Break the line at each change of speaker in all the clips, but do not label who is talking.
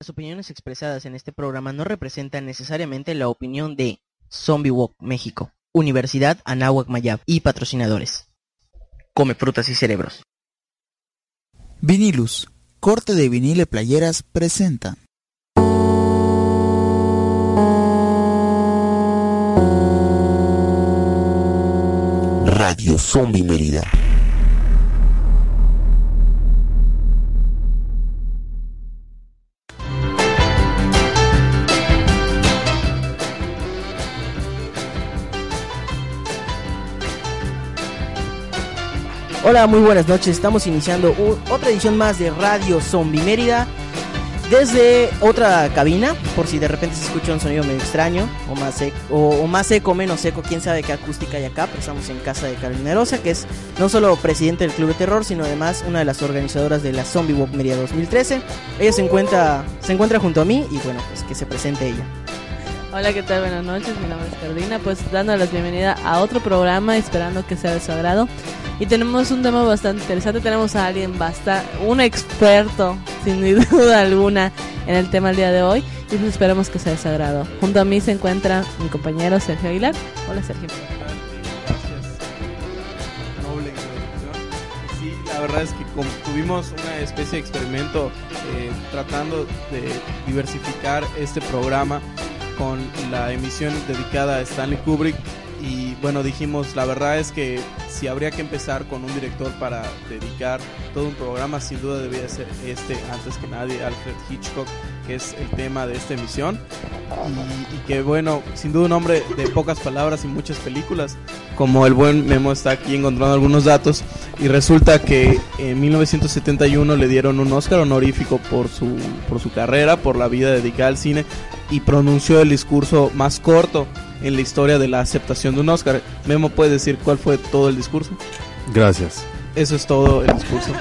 Las opiniones expresadas en este programa no representan necesariamente la opinión de Zombie Walk México, Universidad Anáhuac Mayab y patrocinadores. Come frutas y cerebros.
Vinilus, corte de vinile playeras presenta.
Radio Zombie Mérida.
Hola, muy buenas noches. Estamos iniciando otra edición más de Radio Zombie Mérida. Desde otra cabina, por si de repente se escucha un sonido medio extraño, o más, sec- o, o más seco, menos seco, quién sabe qué acústica hay acá, pero estamos en casa de Carolina Rosa, que es no solo presidente del Club de Terror, sino además una de las organizadoras de la Zombie Walk Mérida 2013. Ella se encuentra, se encuentra junto a mí y bueno, pues que se presente ella.
Hola, ¿qué tal? Buenas noches, mi nombre es Cardina, pues dándoles bienvenida a otro programa, esperando que sea de su agrado. Y tenemos un tema bastante interesante, tenemos a alguien bastante, un experto, sin duda alguna, en el tema el día de hoy, y pues esperamos que sea de su agrado. Junto a mí se encuentra mi compañero Sergio Aguilar. Hola, Sergio.
Gracias. Sí, la verdad es que tuvimos una especie de experimento eh, tratando de diversificar este programa con la emisión dedicada a Stanley Kubrick y bueno dijimos la verdad es que si habría que empezar con un director para dedicar todo un programa sin duda debería ser este antes que nadie Alfred Hitchcock que es el tema de esta emisión. Y, y que bueno sin duda un hombre de pocas palabras y muchas películas como el buen Memo está aquí encontrando algunos datos y resulta que en 1971 le dieron un Oscar honorífico por su por su carrera, por la vida dedicada al cine y pronunció el discurso más corto en la historia de la aceptación de un Oscar. Memo puede decir cuál fue todo el discurso.
Gracias.
Eso es todo el discurso.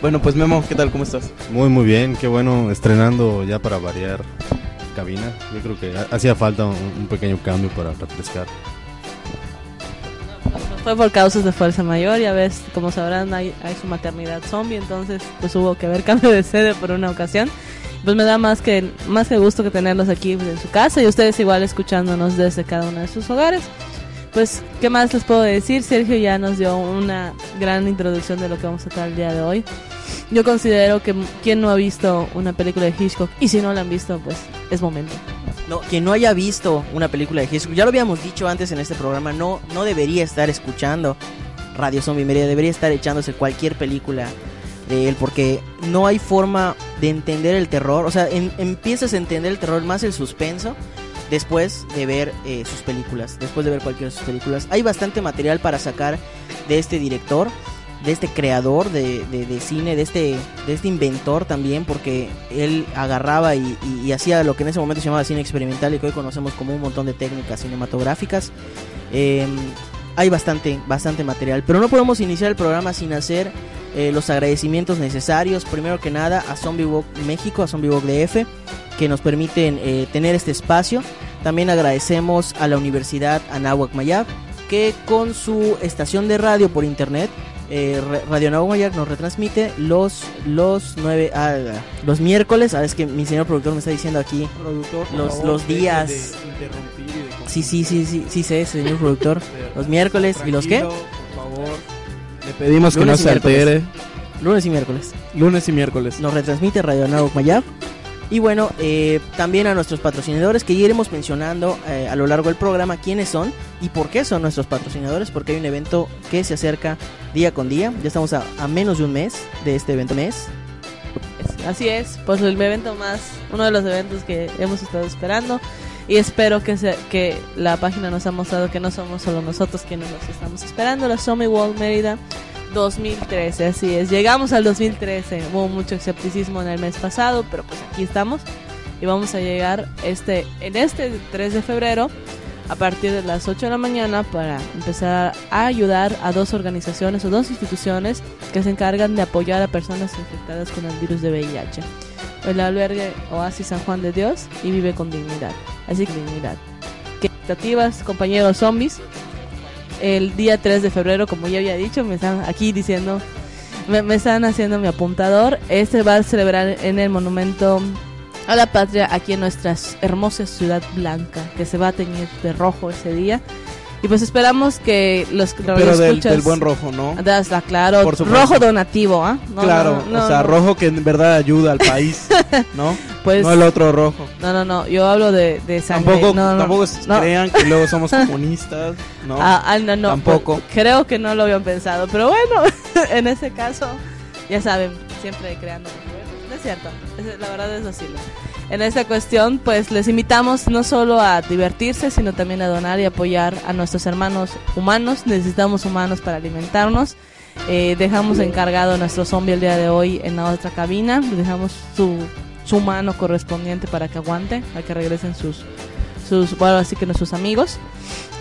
Bueno, pues Memo, ¿qué tal? ¿Cómo estás?
Muy, muy bien. Qué bueno estrenando ya para variar cabina. Yo creo que ha- hacía falta un, un pequeño cambio para refrescar.
Fue por causas de fuerza mayor, ya ves, como sabrán, hay, hay su maternidad zombie, entonces pues hubo que haber cambio de sede por una ocasión. Pues me da más que más que gusto que tenerlos aquí en su casa y ustedes igual escuchándonos desde cada uno de sus hogares. Pues, ¿qué más les puedo decir? Sergio ya nos dio una gran introducción de lo que vamos a tratar el día de hoy. Yo considero que quien no ha visto una película de Hitchcock y si no la han visto, pues es momento.
No, quien no haya visto una película de Hitchcock, ya lo habíamos dicho antes en este programa, no, no debería estar escuchando Radio Zombie Media, debería estar echándose cualquier película él, porque no hay forma de entender el terror, o sea, empiezas a entender el terror más el suspenso después de ver eh, sus películas, después de ver cualquiera de sus películas. Hay bastante material para sacar de este director, de este creador de, de- cine, de este, de este inventor también, porque él agarraba y, hacía lo que en ese momento se llamaba cine experimental y que hoy conocemos como un montón de técnicas cinematográficas. Eh, hay bastante, bastante material, pero no podemos iniciar el programa sin hacer eh, los agradecimientos necesarios. Primero que nada a Zombie Walk México, a Zombie Walk DF, que nos permiten eh, tener este espacio. También agradecemos a la Universidad Anáhuac Mayab, que con su estación de radio por internet, eh, Radio Anáhuac Mayab nos retransmite los los nueve ah, los miércoles. Ah, es que mi señor productor me está diciendo aquí.
Productor,
Los-
favor,
los días.
de
Sí, sí, sí, sí, sí sé, señor productor. Los miércoles y los qué?
Por favor. Pedimos que no
Lunes y
se altere.
miércoles. Lunes y miércoles.
Lunes y miércoles.
Nos retransmite Radio Anáhuac Mayab. Y bueno, eh, también a nuestros patrocinadores que ya iremos mencionando eh, a lo largo del programa quiénes son y por qué son nuestros patrocinadores, porque hay un evento que se acerca día con día. Ya estamos a, a menos de un mes de este evento mes.
Es- Así es, pues el evento más, uno de los eventos que hemos estado esperando y espero que, se, que la página nos ha mostrado que no somos solo nosotros quienes los estamos esperando, la Zombie World Mérida 2013, así es, llegamos al 2013, hubo mucho escepticismo en el mes pasado, pero pues aquí estamos y vamos a llegar este en este 3 de febrero a partir de las 8 de la mañana para empezar a ayudar a dos organizaciones o dos instituciones que se encargan de apoyar a personas infectadas con el virus de VIH. El albergue Oasis San Juan de Dios y vive con dignidad. Así que dignidad. ¿Qué expectativas, compañeros zombies? El día 3 de febrero, como ya había dicho, me están aquí diciendo, me, me están haciendo mi apuntador. Este va a celebrar en el monumento a la patria aquí en nuestra hermosa ciudad blanca, que se va a teñir de rojo ese día. Y pues esperamos que los que
Pero del,
escuchas-
del buen rojo, ¿no?
Está claro,
Por
rojo donativo, ¿ah? No,
claro,
no, no,
o sea, rojo que en verdad ayuda al país, ¿no?
Pues,
no el otro rojo.
no, no, no, yo hablo de, de sangre.
Tampoco, tampoco crean que luego somos comunistas, ¿no?
Ah, ah, no, no,
Tampoco.
pues, creo que no lo habían pensado, pero bueno, en ese caso, ya saben, siempre creando. No es cierto, la verdad es así. En esta cuestión, pues les invitamos no solo a divertirse, sino también a donar y apoyar a nuestros hermanos humanos. Necesitamos humanos para alimentarnos. Eh, dejamos encargado a nuestro zombie el día de hoy en la otra cabina. Dejamos su, su mano correspondiente para que aguante, a que regresen sus, sus, bueno, así que nuestros amigos.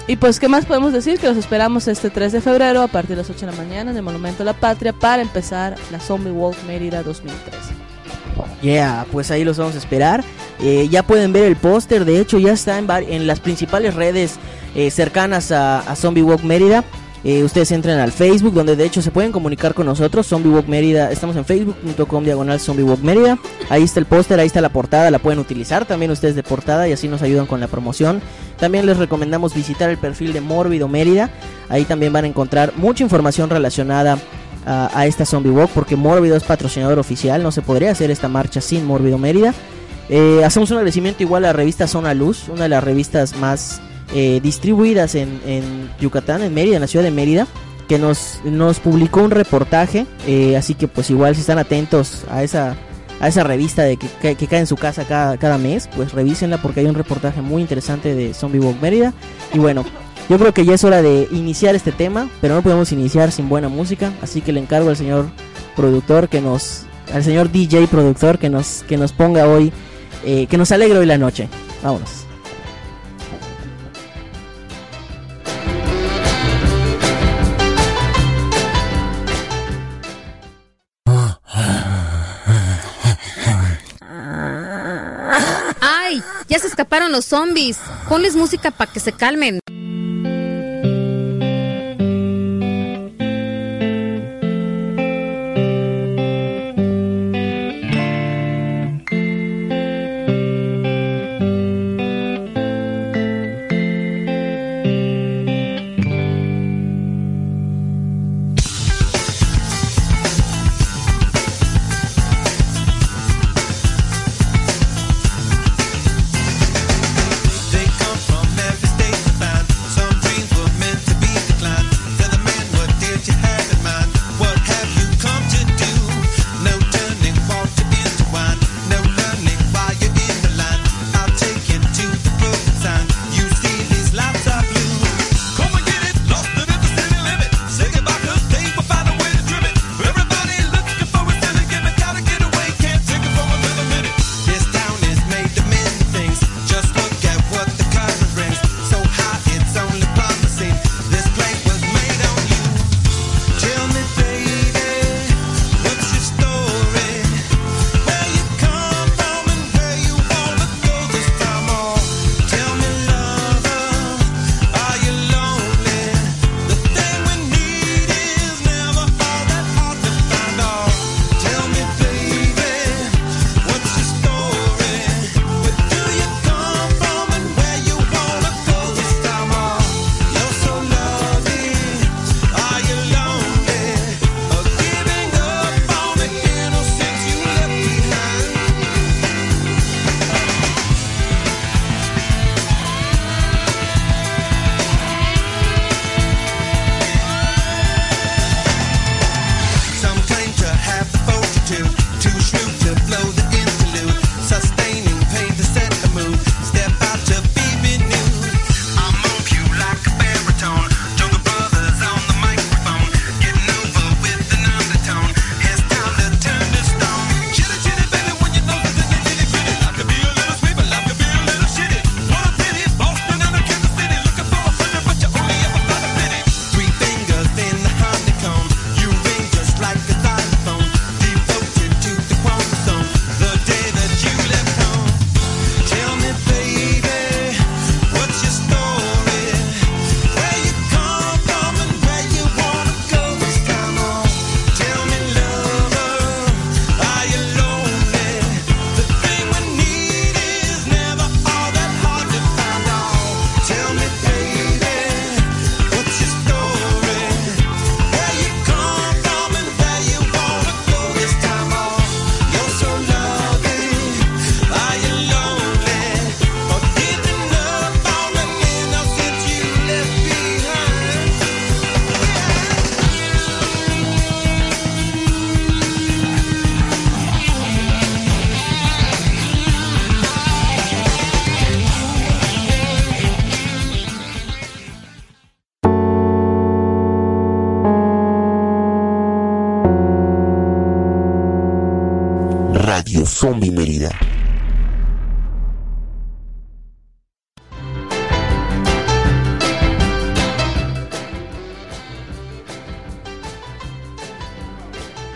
Y pues, ¿qué más podemos decir? Que los esperamos este 3 de febrero a partir de las 8 de la mañana en el Monumento a la Patria para empezar la Zombie Walk Mérida 2013.
Yeah, pues ahí los vamos a esperar. Eh, ya pueden ver el póster, de hecho ya está en, en las principales redes eh, cercanas a, a Zombie Walk Mérida. Eh, ustedes entren al Facebook, donde de hecho se pueden comunicar con nosotros. Zombie Walk Mérida, estamos en facebook.com diagonal Zombie Mérida. Ahí está el póster, ahí está la portada, la pueden utilizar también ustedes de portada y así nos ayudan con la promoción. También les recomendamos visitar el perfil de Mórbido Mérida. Ahí también van a encontrar mucha información relacionada a, esta Zombie Walk porque Mórbido es patrocinador oficial. No se podría hacer esta marcha sin Mórbido Mérida. Eh, hacemos un agradecimiento igual a la revista Zona Luz, una de las revistas más eh, distribuidas en, en Yucatán, en Mérida, en la ciudad de Mérida, que nos, nos publicó un reportaje. eh, así que pues igual si están atentos a esa, a esa revista de que, que- que cae en su casa cada, cada mes, pues revísenla porque hay un reportaje muy interesante de Zombie Walk Mérida. Y bueno, yo creo que ya es hora de iniciar este tema, pero no podemos iniciar sin buena música, así que le encargo al señor productor que nos, al señor DJ productor que nos, que nos ponga hoy, eh, que nos alegre hoy la noche. Vámonos.
¡Ay! Ya se escaparon los zombies. Ponles música para que se calmen.
Zombie Mérida.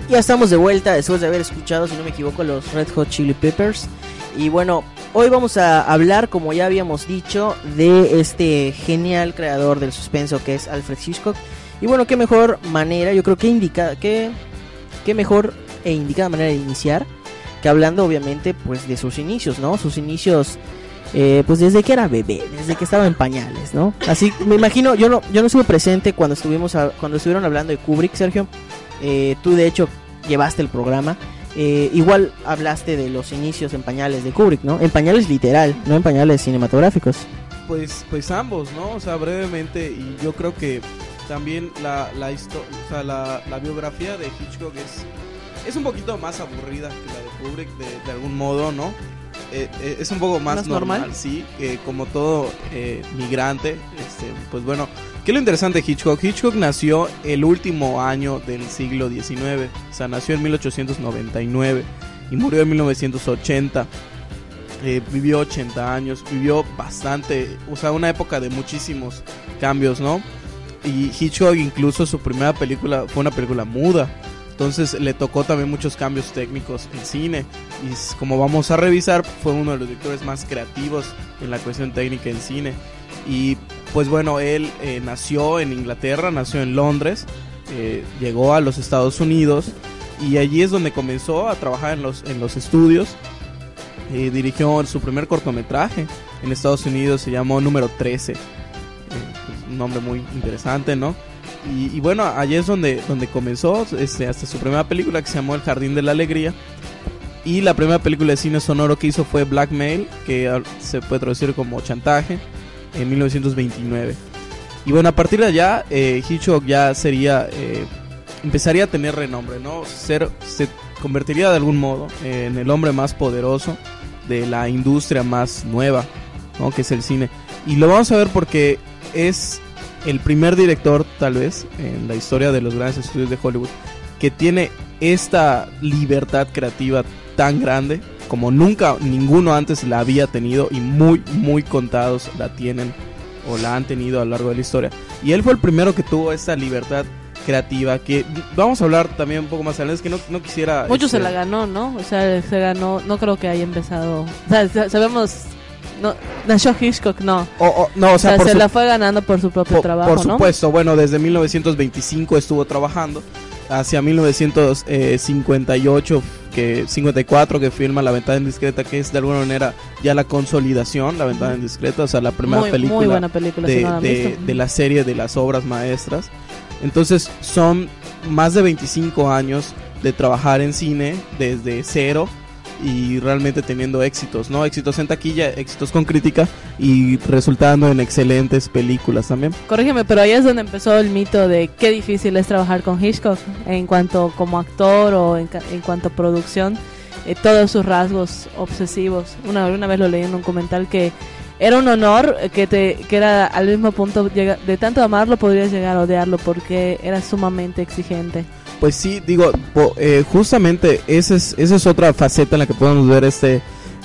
Ya estamos de vuelta después de haber escuchado, si no me equivoco, los Red Hot Chili Peppers. Y bueno, hoy vamos a hablar, como ya habíamos dicho, de este genial creador del suspenso que es Alfred Hitchcock. Y bueno, qué mejor manera, yo creo que indica, qué, qué mejor e indicada manera de iniciar hablando obviamente pues de sus inicios, ¿no? Sus inicios eh, pues desde que era bebé, desde que estaba en pañales, ¿no? Así me imagino, yo no yo no estuve presente cuando estuvimos cuando estuvieron hablando de Kubrick, Sergio. Eh, tú de hecho llevaste el programa. Eh, igual hablaste de los inicios en pañales de Kubrick, ¿no? En pañales literal, no en pañales cinematográficos.
Pues, pues ambos, ¿no? O sea, brevemente, y yo creo que también la, la, o sea, la biografía de Hitchcock es, es un poquito más aburrida que la de Kubrick, de, de algún modo, ¿no? Eh, eh, es un poco más,
¿Más
normal,
normal?
sí, que como todo eh, migrante, este, pues bueno, ¿qué es lo interesante de Hitchcock? Hitchcock nació el último año del siglo XIX, o sea, nació en 1899 y murió en 1980 eh, vivió 80 años, vivió bastante, o sea, una época de muchísimos cambios, ¿no? Y Hitchcock incluso su primera película fue una película muda, entonces le tocó también muchos cambios técnicos en cine y como vamos a revisar fue uno de los directores más creativos en la cuestión técnica en cine y pues bueno, él eh, nació en Inglaterra, nació en Londres, eh, llegó a los Estados Unidos y allí es donde comenzó a trabajar en los, en los estudios dirigió su primer cortometraje en Estados Unidos, se llamó Número 13. Eh, pues, un nombre muy interesante, ¿no? Y, y bueno, allí es donde, donde comenzó este, hasta su primera película que se llamó El Jardín de la Alegría. Y la primera película de cine sonoro que hizo fue Blackmail, que se puede traducir como chantaje, en 1929. Y bueno, a partir de allá, eh, Hitchcock ya sería, eh, empezaría a tener renombre, ¿no? Ser, se convertiría de algún modo eh, en el hombre más poderoso de la industria más nueva, ¿no? Que es el cine. Y lo vamos a ver porque es el primer director, tal vez, en la historia de los grandes estudios de Hollywood, que tiene esta libertad creativa tan grande como nunca ninguno antes la había tenido y muy, muy contados la tienen o la han tenido a lo largo de la historia. Y él fue el primero que tuvo esta libertad creativa que vamos a hablar también un poco más adelante, es que no, no quisiera...
Mucho se
este,
la ganó, ¿no? O sea, se ganó, no creo que haya empezado. O sea, sa- sabemos, no, nació Hitchcock, no.
o- o- no, o
O
sea,
sea,
por
se
su-
la fue ganando por su propio
Por,
trabajo,
por
¿no?
supuesto, bueno, desde 1925 estuvo trabajando, hacia 1958, que 54 que firma La Ventana Indiscreta, que es de alguna manera ya la consolidación, La Ventana Indiscreta, o sea, la primera
muy,
película
muy buena película, si
de,
no han
de- de la serie de las obras maestras. Entonces son más de 25 años de trabajar en cine desde cero y realmente teniendo éxitos, ¿no? Éxitos en taquilla, éxitos con crítica y resultando en excelentes películas también.
Corrígeme, pero ahí es donde empezó el mito de qué difícil es trabajar con Hitchcock en cuanto como actor o en, cuanto a producción, eh, todos sus rasgos obsesivos. Una, vez lo leí en un documental que era un honor eh, que te que era al mismo punto de tanto amarlo podrías llegar a odiarlo porque era sumamente exigente.
Pues sí, digo, eh, justamente esa es, esa es otra faceta en la que podemos ver este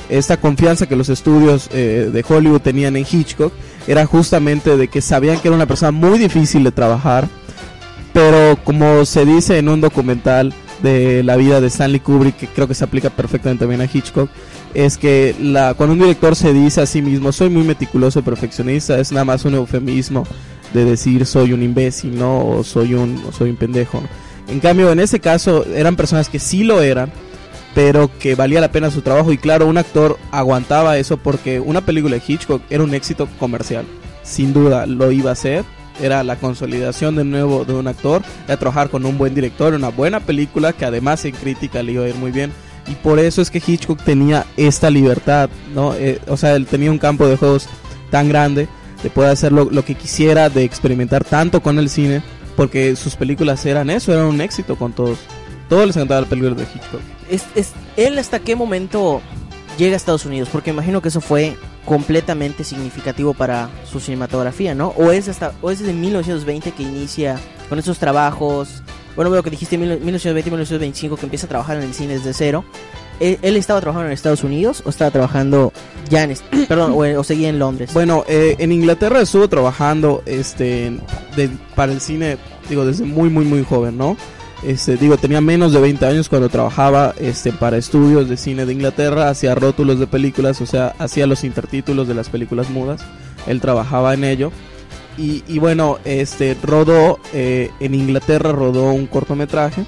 esta confianza que los estudios eh, de Hollywood tenían en Hitchcock era justamente de que sabían que era una persona muy difícil de trabajar, pero como se dice en un documental de la vida de Stanley Kubrick, que creo que se aplica perfectamente también a Hitchcock, es que la, cuando un director se dice a sí mismo, soy muy meticuloso y perfeccionista, es nada más un eufemismo de decir soy un imbécil, ¿no? O soy un, soy un pendejo. En cambio, en ese caso eran personas que sí lo eran, pero que valía la pena su trabajo. Y claro, un actor aguantaba eso porque una película de Hitchcock era un éxito comercial. Sin duda lo iba a ser. Era la consolidación de nuevo de un actor. Era trabajar con un buen director, una buena película que además en crítica le iba a ir muy bien. Y por eso es que Hitchcock tenía esta libertad, ¿no? Eh, o sea, él tenía un campo de juegos tan grande de poder hacer lo, lo que quisiera, de experimentar tanto con el cine, porque sus películas eran eso, eran un éxito con todos. Todos les encantaba la película de Hitchcock.
Es, es- ¿Él hasta qué momento llega a Estados Unidos? Porque imagino que eso fue completamente significativo para su cinematografía, ¿no? O es hasta o es desde 1920 que inicia con esos trabajos. Bueno, veo que dijiste mil- 1920 1925 que empieza a trabajar en el cine desde cero. ¿Él, estaba trabajando en Estados Unidos o estaba trabajando ya en, perdón, o, o seguía en Londres?
Bueno, eh, en Inglaterra estuvo trabajando este de- para el cine, digo, desde muy, muy, muy joven, ¿no? Este, digo, tenía menos de 20 años cuando trabajaba este, para estudios de cine de Inglaterra, hacía rótulos de películas, o sea, hacía los intertítulos de las películas mudas. Él trabajaba en ello. Y, y bueno, este, rodó, eh, en Inglaterra rodó un cortometraje.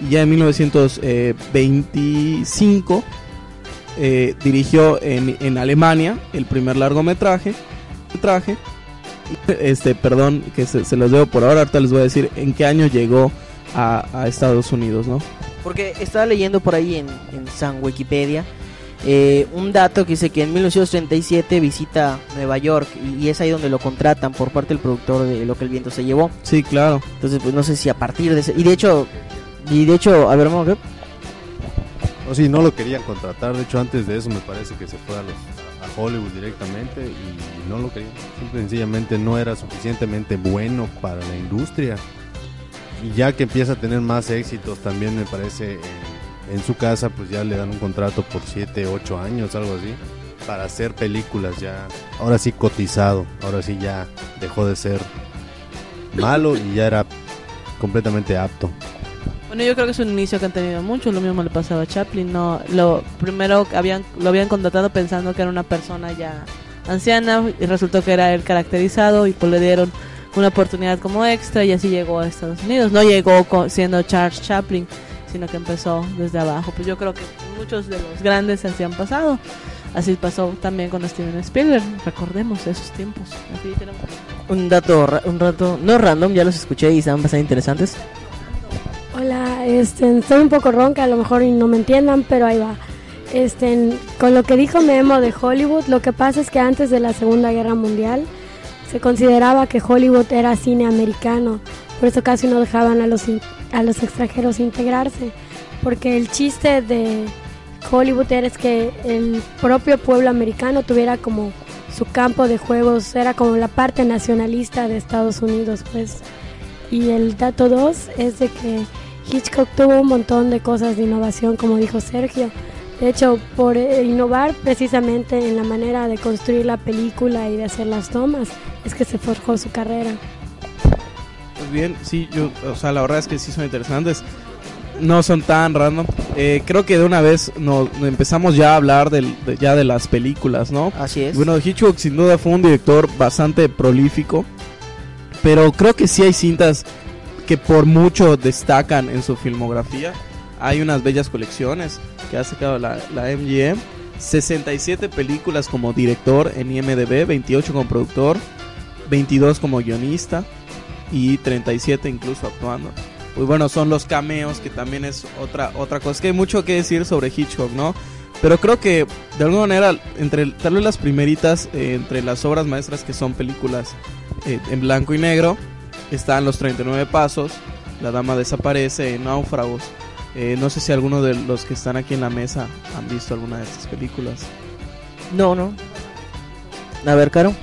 Y ya en 1925 eh, dirigió en, en Alemania el primer largometraje. Traje, este, perdón, que se, se los debo por ahora. Ahorita les voy a decir en qué año llegó a, a Estados Unidos, ¿no?
Porque estaba leyendo por ahí en, en San Wikipedia eh, un dato que dice que en 1937 visita Nueva York y, y es ahí donde lo contratan por parte del productor de Lo que el viento se llevó.
Sí, claro.
Entonces, pues no sé si a partir de ese... Y de hecho, y de hecho, a ver, vamos a ver.
O sí, no lo querían contratar. De hecho, antes de eso me parece que se fue a, los, a Hollywood directamente y no lo querían. Simple sencillamente no era suficientemente bueno para la industria. Y ya que empieza a tener más éxitos, también me parece en, en su casa, pues ya le dan un contrato por 7, 8 años, algo así, para hacer películas ya. Ahora sí cotizado, ahora sí ya dejó de ser malo y ya era completamente apto.
Bueno, yo creo que es un inicio que han tenido mucho. Lo mismo le pasaba a Chaplin. No, lo primero habían, lo habían contratado pensando que era una persona ya anciana y resultó que era él caracterizado y pues le dieron una oportunidad como extra y así llegó a Estados Unidos. No llegó co- siendo Charles Chaplin, sino que empezó desde abajo. Pues yo creo que muchos de los grandes así han pasado. Así pasó también con Steven Spielberg. Recordemos esos tiempos.
Un dato, un rato, no random, ya los escuché y estaban bastante interesantes.
Hola, este, estoy un poco ronca, a lo mejor no me entiendan, pero ahí va. Este, con lo que dijo Memo de Hollywood, lo que pasa es que antes de la Segunda Guerra Mundial se consideraba que Hollywood era cine americano, por eso casi no dejaban a los, a los extranjeros integrarse, porque el chiste de Hollywood era es que el propio pueblo americano tuviera como su campo de juegos, era como la parte nacionalista de Estados Unidos, pues. Y el dato 2 es de que Hitchcock tuvo un montón de cosas de innovación, como dijo Sergio. De hecho, por eh, innovar precisamente en la manera de construir la película y de hacer las tomas, es que se forjó su carrera.
Pues bien, sí, yo, o sea, la verdad es que sí son interesantes. No son tan random. Eh, creo que de una vez nos empezamos ya a hablar del, de- ya de las películas, ¿no?
Así es.
Bueno, Hitchcock sin duda fue un director bastante prolífico, pero creo que sí hay cintas que por mucho destacan en su filmografía. Hay unas bellas colecciones que ha sacado la, la MGM. 67 películas como director en IMDB, 28 como productor, 22 como guionista y 37 incluso actuando. Pues bueno, son los cameos que también es otra otra cosa. Que hay mucho que decir sobre Hitchcock, ¿no? Pero creo que de alguna manera, entre tal vez las primeritas, eh, entre las obras maestras que son películas eh, en blanco y negro, están Los 39 Pasos, La Dama Desaparece, Náufragos. Eh, no sé si alguno de los que están aquí en la mesa han visto alguna de estas películas.
No, no. A ver, Caro.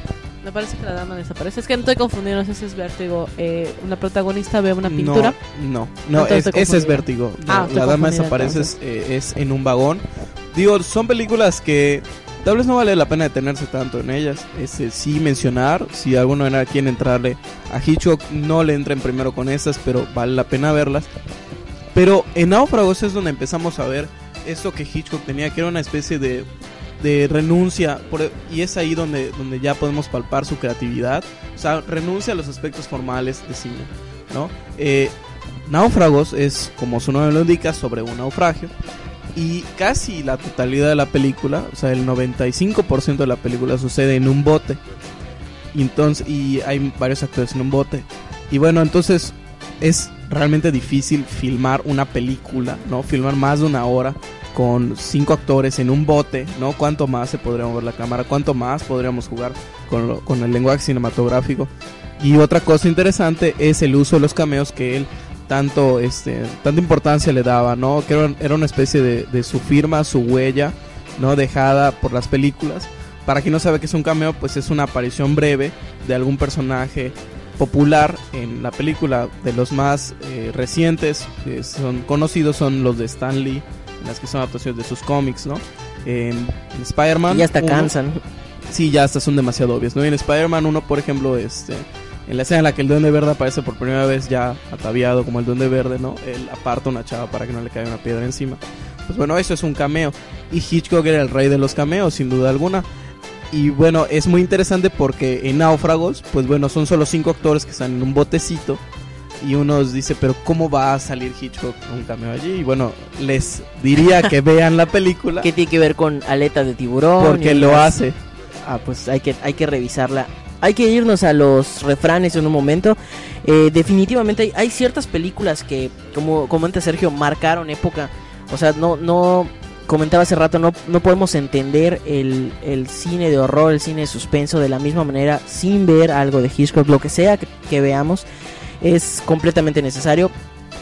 Me parece que la dama desaparece. Es que no estoy confundido, no sé si es vértigo. Eh, una protagonista ve una pintura.
No, no, es- ese es vértigo.
Ah,
No, la dama desaparece es, eh, es en un vagón. Digo, son películas que tal no vale la pena detenerse tanto en ellas. Este, sí mencionar, si alguno era quiere entrarle a Hitchcock, no le entren primero con estas, pero vale la pena verlas. Pero en Náufragos es donde empezamos a ver eso que Hitchcock tenía, que era una especie de, de renuncia, por- y es ahí donde, donde ya podemos palpar su creatividad. O sea, renuncia a los aspectos formales de cine, ¿no? Eh, Náufragos es, como su nombre lo indica, sobre un naufragio. Y casi la totalidad de la película, o sea, el 95% de la película sucede en un bote. Y, entonces, y hay varios actores en un bote. Y bueno, entonces es realmente difícil filmar una película, ¿no? Filmar más de una hora con cinco actores en un bote, ¿no? ¿Cuánto más se podría mover la cámara? ¿Cuánto más podríamos jugar con, lo- con el lenguaje cinematográfico? Y otra cosa interesante es el uso de los cameos que él tanto este tanta importancia le daba, ¿no? Que era, era una especie de, de su firma, su huella, ¿no? Dejada por las películas. Para quien no sabe qué es un cameo, pues es una aparición breve de algún personaje popular en la película. De los más eh, recientes que son conocidos son los de Stan Lee en las que son adaptaciones de sus cómics, ¿no? En, Spider-Man.
Y ya hasta
uno-
cansan.
Sí, ya hasta son demasiado obvias, ¿no? En Spider-Man 1, por ejemplo, este, en la escena en la que el Duende Verde aparece por primera vez ya ataviado como el Duende Verde, ¿no? Él aparta una chava para que no le caiga una piedra encima. Pues bueno, eso es un cameo. Y Hitchcock era el rey de los cameos, sin duda alguna. Y bueno, es muy interesante porque en Náufragos, pues bueno, son solo cinco actores que están en un botecito. Y uno dice, pero ¿cómo va a salir Hitchcock con un cameo allí? Y bueno, les diría que vean la película.
¿Qué tiene que ver con aleta de tiburón?
Porque lo hace.
Ah, pues hay que, hay que revisarla. Hay que irnos a los refranes en un momento. Eh, definitivamente hay, ciertas películas que, como comenta Sergio, marcaron época. O sea, no, no comentaba hace rato, no, no podemos entender el, el cine de horror, el cine de suspenso de la misma manera sin ver algo de Hitchcock, lo que sea que, que veamos, es completamente necesario.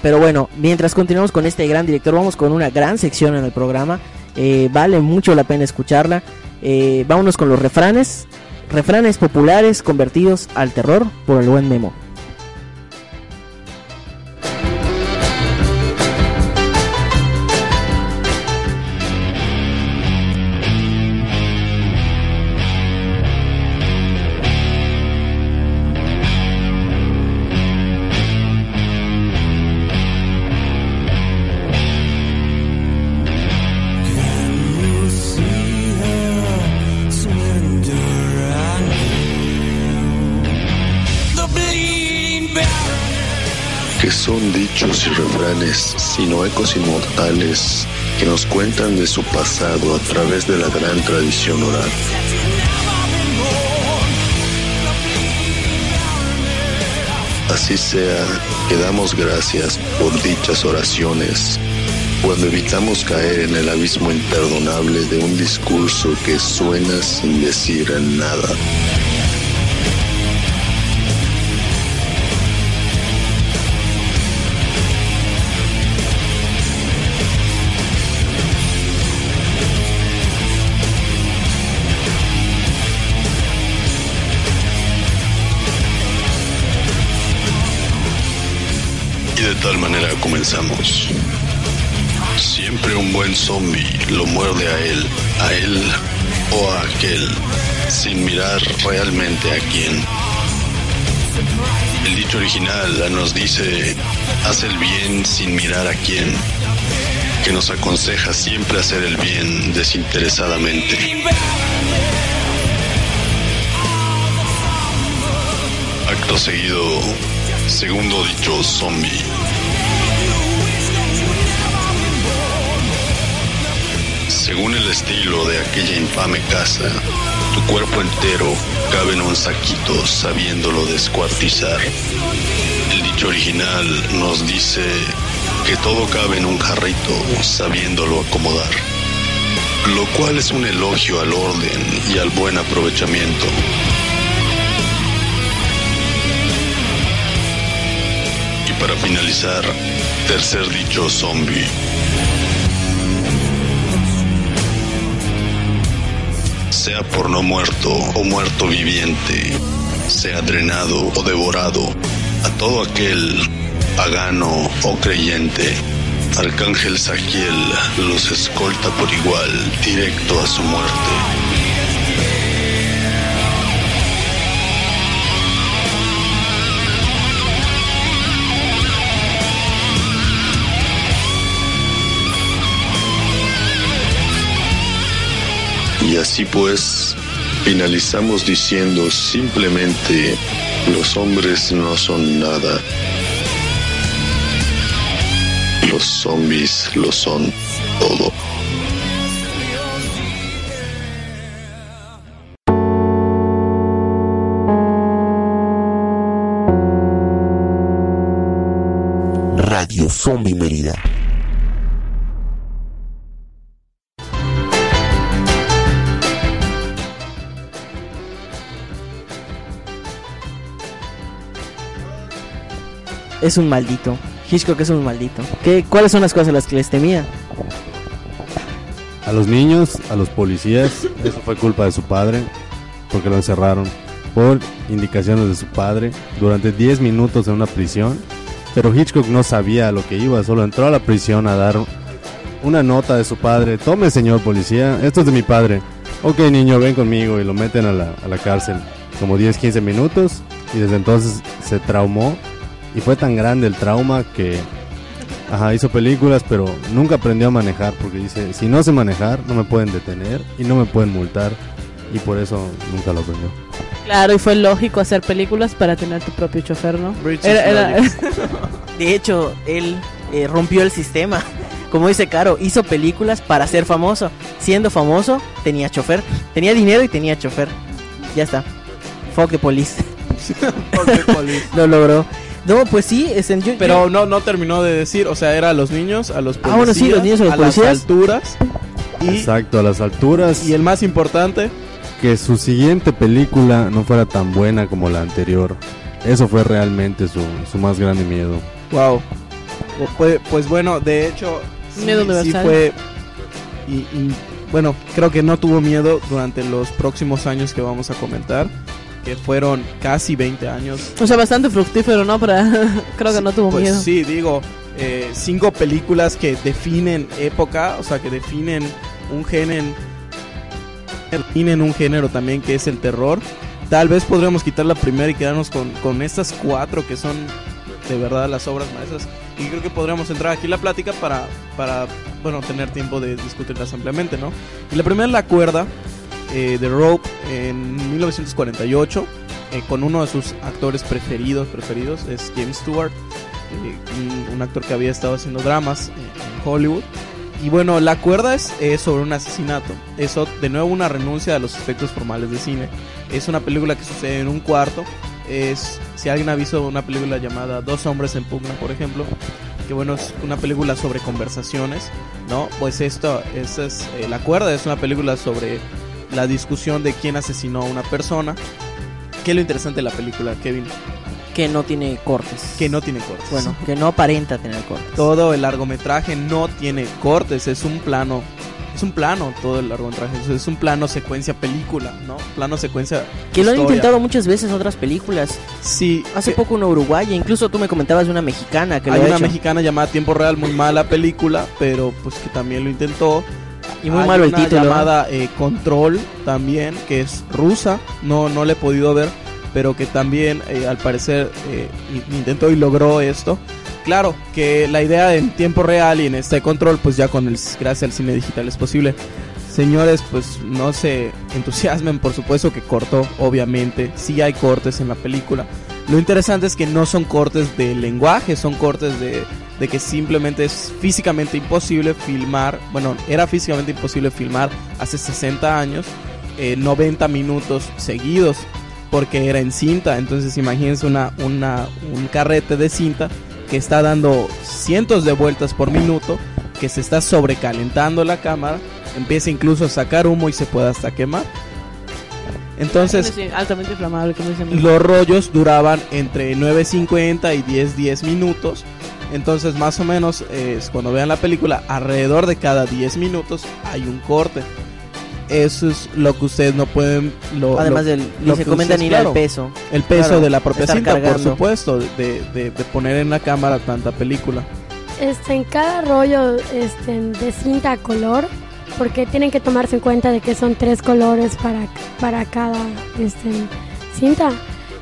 Pero bueno, mientras continuamos con este gran director, vamos con una gran sección en el programa. Eh, vale mucho la pena escucharla. Eh, vámonos con los refranes. Refranes populares convertidos al terror por el buen Memo.
Dichos y refranes, sino ecos inmortales que nos cuentan de su pasado a través de la gran tradición oral. Así sea, que damos gracias por dichas oraciones cuando evitamos caer en el abismo imperdonable de un discurso que suena sin decir nada. Tal manera comenzamos. Siempre un buen zombie lo muerde a él, a él o a aquel, sin mirar realmente a quién. El dicho original nos dice, haz el bien sin mirar a quién, que nos aconseja siempre hacer el bien desinteresadamente. Acto seguido, segundo dicho zombie. Según el estilo de aquella infame casa, tu cuerpo entero cabe en un saquito sabiéndolo descuartizar. El dicho original nos dice que todo cabe en un jarrito sabiéndolo acomodar, lo cual es un elogio al orden y al buen aprovechamiento. Y para finalizar, tercer dicho zombie. Sea por no muerto o muerto viviente, sea drenado o devorado, a todo aquel pagano o creyente, Arcángel Saquiel los escolta por igual directo a su muerte. Y así pues, finalizamos diciendo simplemente, los hombres no son nada. Los zombies lo son todo.
Radio Zombie Mérida.
Es un maldito. Hitchcock es un maldito. ¿Qué, ¿Cuáles son las cosas a las que les temía?
A los niños, a los policías, eso fue culpa de su padre, porque lo encerraron por indicaciones de su padre durante 10 minutos en una prisión. Pero Hitchcock no sabía a lo que iba, solo entró a la prisión a dar una nota de su padre. Tome, señor policía, esto es de mi padre. Ok, niño, ven conmigo y lo meten a la, a la cárcel. Como 10, 15 minutos y desde entonces se traumó y fue tan grande el trauma que ajá, hizo películas, pero nunca aprendió a manejar porque dice, si no sé manejar, no me pueden detener y no me pueden multar y por eso nunca lo aprendió.
Claro, y fue lógico hacer películas para tener tu propio chofer, ¿no? Era- era-.
De hecho, él eh, rompió el sistema. Como dice Caro, hizo películas para ser famoso. Siendo famoso, tenía chofer. Tenía dinero y tenía chofer. Ya está. Fuck the police.
Fuck the police.
Lo logró. No, pues sí, es en, yo-
Pero
yo-
no, no terminó de decir, o sea, era a los niños, a los policías,
Ah, bueno, sí, los niños, a los
las
policías.
alturas y,
Exacto, a las alturas.
y el más importante,
que su siguiente película no fuera tan buena como la anterior. Eso fue realmente su, su más grande miedo.
wow. Pues, pues bueno, de hecho, sí,
Miedo
sí
universal.
fue y, y, bueno, creo que no tuvo miedo durante los próximos años que vamos a comentar, que fueron casi 20 años
o sea, bastante fructífero, ¿no? Para... Creo que no tuvo
Pues
miedo.
sí, digo, eh, cinco películas que definen época, o sea, que definen un género, definen un género también que es el terror. Tal vez podríamos quitar la primera y quedarnos con, con estas cuatro que son de verdad las obras maestras. Y creo que podríamos entrar aquí en la plática para, para bueno, tener tiempo de discutirlas ampliamente, ¿no? Y la primera es La Cuerda, eh, de Rope, en 1948, eh, con uno de sus actores preferidos, preferidos, es James Stewart, eh, un, un actor que había estado haciendo dramas eh, en Hollywood. Y bueno, La Cuerda es, sobre un asesinato. Eso, de nuevo, una renuncia a los efectos formales de cine. Es una película que sucede en un cuarto. Es, si alguien ha visto una película llamada Dos hombres en pugna, por ejemplo, que bueno, es una película sobre conversaciones, ¿no? Pues esto, esta es eh, La Cuerda, es una película sobre la discusión de quién asesinó a una persona. ¿Qué es lo interesante de la película, Kevin?
que no tiene cortes.
Que no tiene cortes.
Bueno, que no aparenta tener cortes.
todo el largometraje no tiene cortes, es un plano, es un plano todo el largometraje, es- un plano secuencia película, ¿no? Plano secuencia.
Que lo han intentado muchas veces otras películas.
Sí,
Hace
que-
poco una uruguaya, incluso tú me comentabas de una mexicana que
hay
lo ha
una
hecho.
mexicana llamada Tiempo Real, muy mala película, pero pues que también lo intentó.
Y muy
Hay
malo el
una
título. ¿eh?
llamada eh, Control también, que es rusa, no, no la he podido ver, pero que también eh, al parecer eh, in- intentó y logró esto. Claro que la idea en tiempo real y en este control, pues ya con el gracias al cine digital es posible. Señores, pues no se entusiasmen, por supuesto que cortó, obviamente, sí hay cortes en la película. Lo interesante es que no son cortes de lenguaje, son cortes de, de que simplemente es físicamente imposible filmar, bueno, era físicamente imposible filmar hace 60 años eh, 90 minutos seguidos porque era en cinta, entonces imagínense una, una, un carrete de cinta que está dando cientos de vueltas por minuto, que se está sobrecalentando la cámara, empieza incluso a sacar humo y se puede hasta quemar. Entonces,
altamente inflamable,
los rollos duraban entre 9.50 y 10, 10 minutos. Entonces, más o menos, eh, es cuando vean la película, alrededor de cada 10 minutos hay un corte. Eso es lo que ustedes no pueden. Lo,
Además
lo-
del,
lo
ni se
que
comentan ni
claro,
el peso.
El peso
Claro,
de la propia cinta, por supuesto, de, de- de poner en la cámara tanta película.
Este, en cada rollo este, de cinta a color, porque tienen que tomarse en cuenta de que son tres colores para, para cada este, cinta.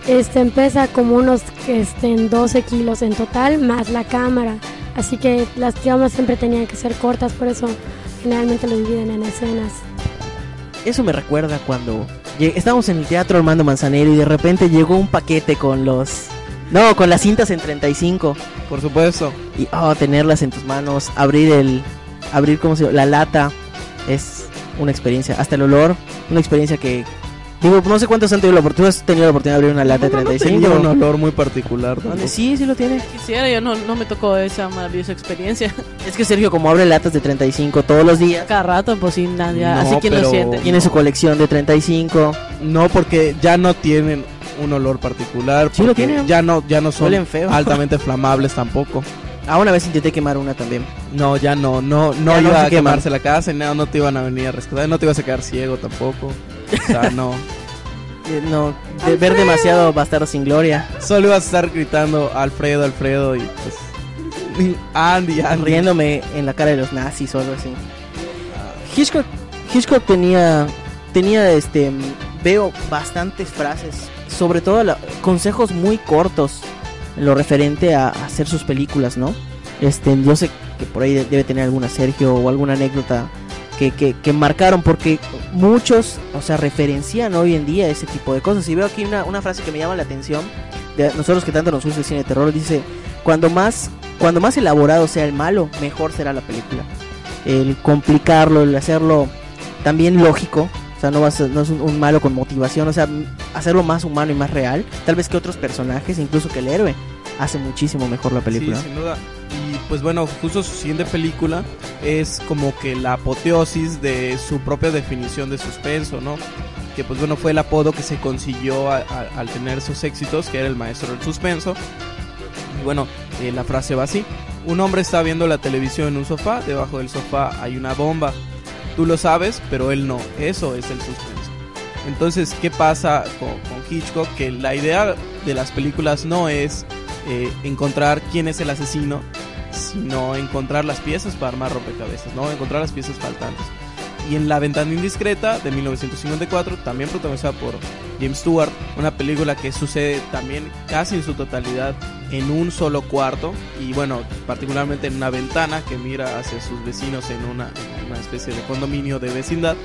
Este pesa como unos este, 12 kilos en total, más la cámara. Así que las tomas siempre tenían que ser cortas, por eso generalmente lo dividen en escenas.
Eso me recuerda cuando estábamos en el teatro Armando Manzanero y de repente llegó un paquete con los... No, con las cintas en 35.
Por supuesto.
Y oh, tenerlas en tus manos, abrir el... Abrir, ¿cómo se llama? La lata es una experiencia. Hasta el olor, una experiencia que... Digo, no sé cuántos han tenido la oportunidad, has tenido la oportunidad de abrir una lata de 35.
Tenía un olor muy particular.
¿Dónde? Sí, sí lo tiene.
Quisiera, yo no, no me tocó esa maravillosa experiencia.
Es que Sergio, como abre latas de 35 todos los días,
Cada rato, pues sin nadie.
No,
así quien lo
pero-
siente.
tiene su colección de 35.
No, porque ya no tienen un olor particular.
Sí lo tienen.
Ya no, ya no son
feo.
altamente flamables tampoco.
Ah, una vez intenté quemar una también.
No, ya no, no, no
Ya no
iba a quemarse la casa, y no, no te iban a venir a rescatar, no te ibas a quedar ciego tampoco. O sea, no.
Eh, no, de ver demasiado Bastardo sin Gloria.
Solo ibas a estar gritando Alfredo, Alfredo y pues Andy, Andy.
riéndome en la cara de los nazis o algo así. Hitchcock, Hitchcock tenía, tenía este, veo bastantes frases, sobre todo la- consejos muy cortos en lo referente a, a hacer sus películas, ¿no? Este, yo sé que por ahí de- debe tener alguna Sergio o alguna anécdota que, marcaron porque muchos, o sea, referencian hoy en día ese tipo de cosas. Y veo aquí una, frase que me llama la atención de nosotros que tanto nos gusta el cine de terror, dice, cuando más, cuando más elaborado sea el malo, mejor será la película. El complicarlo, el hacerlo también lógico, o sea, no, es un, un malo con motivación, o sea, hacerlo más humano y más real, tal vez que otros personajes, incluso que el héroe, hace muchísimo mejor la película.
Sí, sin duda. Pues bueno, justo su siguiente película es como que la apoteosis de su propia definición de suspenso, ¿no? Que pues bueno, fue el apodo que se consiguió a- a- al tener sus éxitos, que era el maestro del suspenso. Y bueno, eh, la frase va así. Un hombre está viendo la televisión en un sofá, debajo del sofá hay una bomba. Tú lo sabes, pero él no. Eso es el suspenso. Entonces, ¿qué pasa con, con Hitchcock? Que la idea de las películas no es eh, encontrar quién es el asesino, sino encontrar las piezas para armar rompecabezas, ¿no? Encontrar las piezas faltantes. Y en La Ventana Indiscreta de 1954, también protagonizada por James Stewart, una película que sucede también casi en su totalidad en un solo cuarto y bueno, particularmente en una ventana que mira hacia sus vecinos en una, una especie de condominio de vecindad,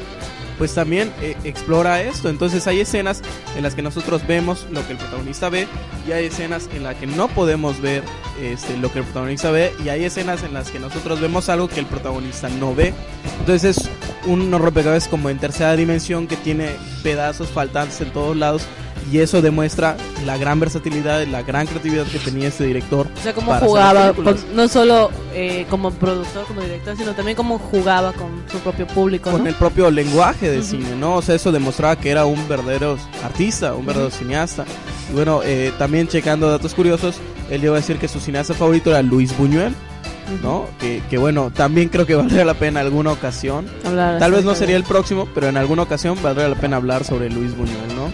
pues también eh, explora esto. Entonces hay escenas en las que nosotros vemos lo que el protagonista ve y hay escenas en las que no podemos ver este, lo que el protagonista ve y hay escenas en las que nosotros vemos algo que el protagonista no ve. Entonces es un rompecabezas como en tercera dimensión que tiene pedazos faltantes en todos lados y eso demuestra la gran versatilidad y la gran creatividad que tenía este director.
O sea, cómo jugaba, no solo eh, como productor, como director, sino también cómo jugaba con su propio público,
con
¿no?
el propio lenguaje de cine, ¿no? O sea, eso demostraba que era un verdadero artista, un verdadero cineasta. Y bueno, eh, también checando datos curiosos, él llegó a decir que su cineasta favorito era Luis Buñuel, ¿no? Que, que bueno, también creo que valdría la pena alguna ocasión.
Hablar
Tal vez no sería el próximo, pero en alguna ocasión valdría la pena hablar sobre Luis Buñuel, ¿no?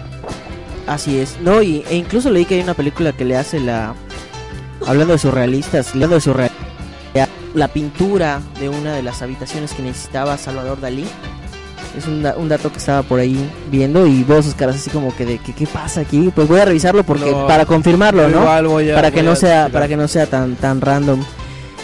Así es, no, y, e incluso leí que hay una película que le hace la. Hablando de surrealistas, hablando de surrealistas, la pintura de una de las habitaciones que necesitaba Salvador Dalí. Es un, da- un dato que estaba por ahí viendo y vos sus caras así como que de que qué pasa aquí. Pues voy a revisarlo porque
No,
para confirmarlo, ¿no?
igual voy a-
para que no sea para que no sea tan tan random.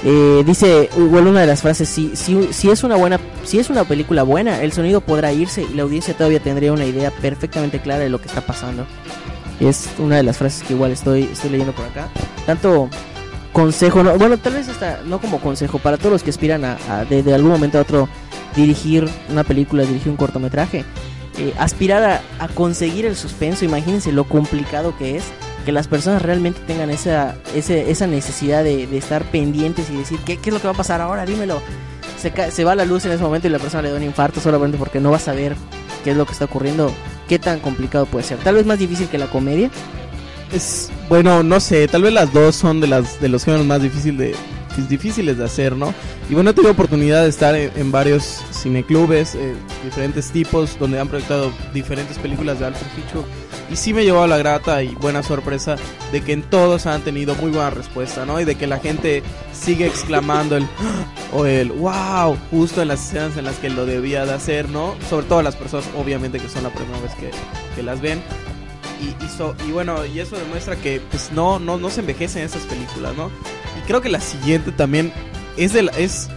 Eh, dice igual una de las frases si, si, si es una buena si es una película buena el sonido podrá irse y la audiencia todavía tendría una idea perfectamente clara de lo que está pasando. Es una de las frases que igual estoy estoy leyendo por acá. Tanto consejo no, bueno tal vez hasta no como consejo para todos los que aspiran a, a de, de algún momento a otro dirigir una película dirigir un cortometraje eh, aspirar a, a conseguir el suspenso imagínense lo complicado que es que las personas realmente tengan esa, ese- esa necesidad de, de estar pendientes y decir, ¿qué, qué es lo que va a pasar ahora? Dímelo. Se, se va la luz en ese momento y la persona le da un infarto solamente porque no va a saber qué es lo que está ocurriendo. ¿Qué tan complicado puede ser? Tal vez más difícil que la comedia.
Es bueno, no sé, tal vez las dos son de las de los géneros más difícil de difíciles de hacer, ¿no? Y bueno, he tenido oportunidad de estar en, en varios cineclubes, eh, diferentes tipos, donde han proyectado diferentes películas de Alfred Hitchcock. Y sí me he llevado la grata y buena sorpresa de que en todos han tenido muy buena respuesta, ¿no? Y de que la gente sigue exclamando el o el wow, justo en las escenas en las que lo debía de hacer, ¿no? Sobre todo las personas, obviamente, que son la primera vez que, que las ven. Y, y, y bueno, y eso demuestra que pues no, no, no se envejecen esas películas, ¿no? Y creo que la siguiente también es de la- es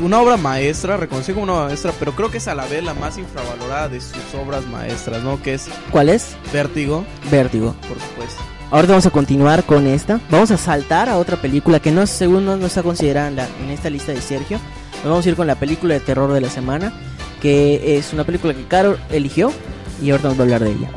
una obra maestra, reconocido como una obra maestra, pero creo que es a la vez la más infravalorada de sus obras maestras, ¿no? Que es
¿Cuál es?
Vértigo,
Vértigo.
por supuesto.
Ahora vamos a continuar con esta. Vamos a saltar a otra película que no según no, no está considerada en, la- en esta lista de Sergio. Nos vamos a ir con la película de terror de la semana, que es una película que Caro eligió y ahorita nos va a hablar de ella.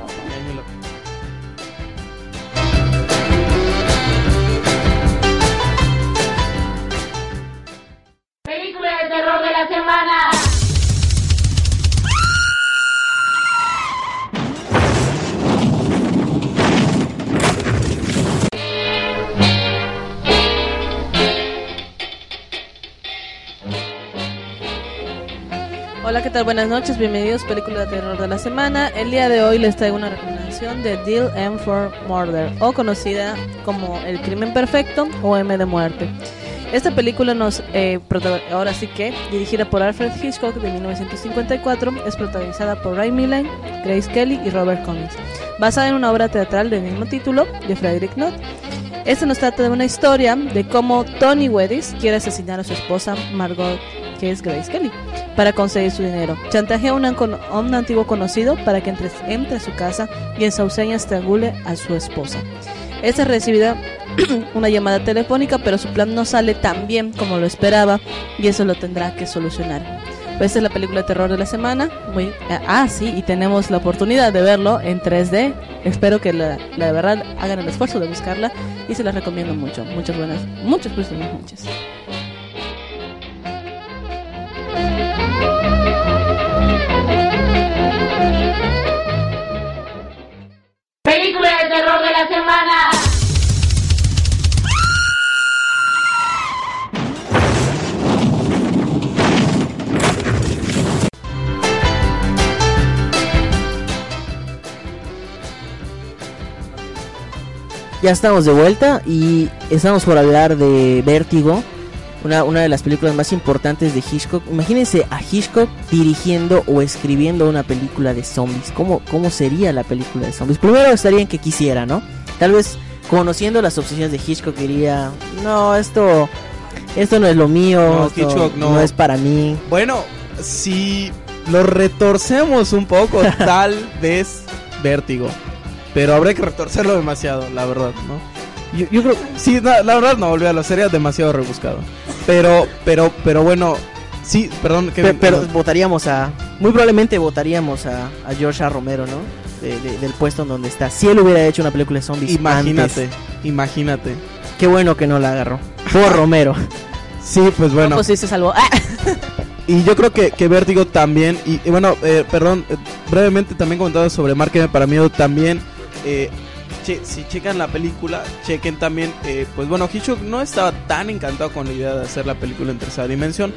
Buenas noches, bienvenidos a Película de Terror de la Semana. El día de hoy les traigo una recomendación de Deal M for Murder, o conocida como El Crimen Perfecto o M de Muerte. Esta película nos, eh, ahora sí que, dirigida por Alfred Hitchcock de 1954, es protagonizada por Ray Milland, Grace Kelly y Robert Cummings. Basada en una obra teatral del mismo título de Frederick Knott. Este nos trata de una historia de cómo Tony Weddis quiere asesinar a su esposa Margot, que es Grace Kelly, para conseguir su dinero. Chantajea a un, un antiguo conocido para que entre, entre a su casa y en su ausencia estrangule a su esposa. Esta es recibida una llamada telefónica, pero su plan no sale tan bien como lo esperaba y eso lo tendrá que solucionar. Pues esta es la película de terror de la semana. Muy, eh, ah, sí, y tenemos la oportunidad de verlo en 3D. Espero que la, la verdad hagan el esfuerzo de buscarla y se la recomiendo mucho. Muchas buenas, muchas, muchas noches.
Ya estamos de vuelta y estamos por hablar de Vértigo, una, una de las películas más importantes de Hitchcock. Imagínense a Hitchcock dirigiendo o escribiendo una película de zombies. ¿Cómo, cómo sería la película de zombies? Primero estaría en que quisiera, ¿no? Tal vez conociendo las obsesiones de Hitchcock diría, no, esto, esto no es lo mío,
No,
esto
Hitchcock no.
es para mí.
Bueno, si lo retorcemos un poco, tal vez vértigo. Pero habría que retorcerlo demasiado, la verdad, ¿no? Yo, yo creo, sí, la, la verdad no, olvídalo, sería demasiado rebuscado. Pero, pero, pero bueno, sí, perdón, que
Pe- pero votaríamos a, muy probablemente votaríamos a, a George A. Romero, ¿no? De- de- del puesto en donde está. Si él hubiera hecho una película de zombies
imagínate,
antes.
imagínate.
Qué bueno que no la agarró. Por Romero.
Sí, pues bueno.
No, pues sí se salvó. ¡Ah!
Y yo creo que, que Vértigo también, y, y bueno, eh, perdón, eh, brevemente también comentado sobre Márqueme para Miedo también. Eh, si checan la película, chequen también, eh, pues bueno, Hitchcock no estaba tan encantado con la idea de hacer la película en tercera dimensión,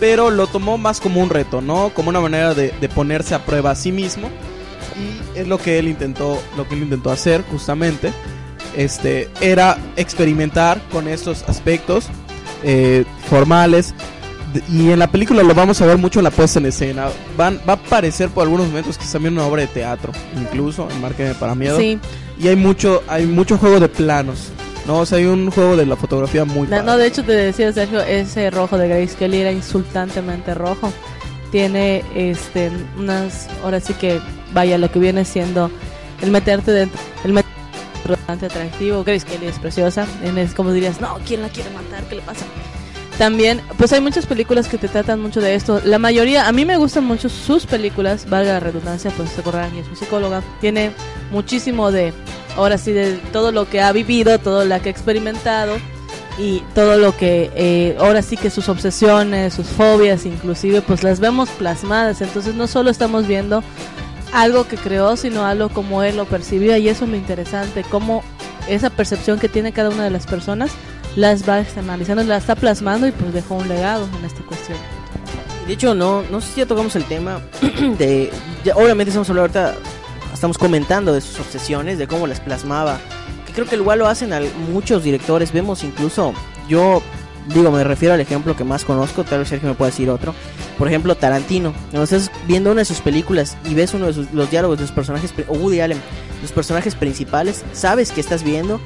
pero lo tomó más como un reto, ¿no? Como una manera de, de ponerse a prueba a sí mismo. Y es lo que él intentó, lo que él intentó hacer justamente. Este, era experimentar con estos aspectos eh, formales. Y en la película lo vamos a ver mucho en la puesta en escena. Van, va a parecer por algunos momentos que es también una obra de teatro, incluso en Márqueme para Miedo.
Sí.
Y hay mucho, hay mucho juego de planos. No, o sea, hay un juego de la fotografía muy
No,
padre.
no, de hecho te decía Sergio, ese rojo de Grace Kelly era insultantemente rojo. Tiene este unas, ahora sí que vaya lo que viene siendo el meterte dentro, el meterte bastante atractivo. Grace Kelly es preciosa, en es como dirías, no, ¿quién la quiere matar? ¿Qué le pasa? También, pues hay muchas películas que te tratan mucho de esto. La mayoría, a mí me gustan mucho sus películas, valga la redundancia, pues se acordarán que es psicóloga. Tiene muchísimo de, ahora sí, de todo lo que ha vivido, todo lo que ha experimentado y todo lo que, eh, ahora sí que sus obsesiones, sus fobias inclusive, pues las vemos plasmadas. Entonces no solo estamos viendo algo que creó, sino algo como él lo percibió y eso es lo interesante, cómo esa percepción que tiene cada una de las personas las va externalizando, la está plasmando y pues dejó un legado en esta cuestión.
De hecho, no, no sé si ya tocamos el tema de... ya, obviamente estamos hablando ahorita, estamos comentando de sus obsesiones, de cómo las plasmaba. Que creo que igual lo hacen al- muchos directores. Vemos incluso, yo digo, me refiero al ejemplo que más conozco, tal vez Sergio me pueda decir otro. Por ejemplo, Tarantino. Cuando estás viendo una de sus películas y ves uno de sus- los diálogos de los personajes, o Woody Allen, los personajes principales, sabes que estás viendo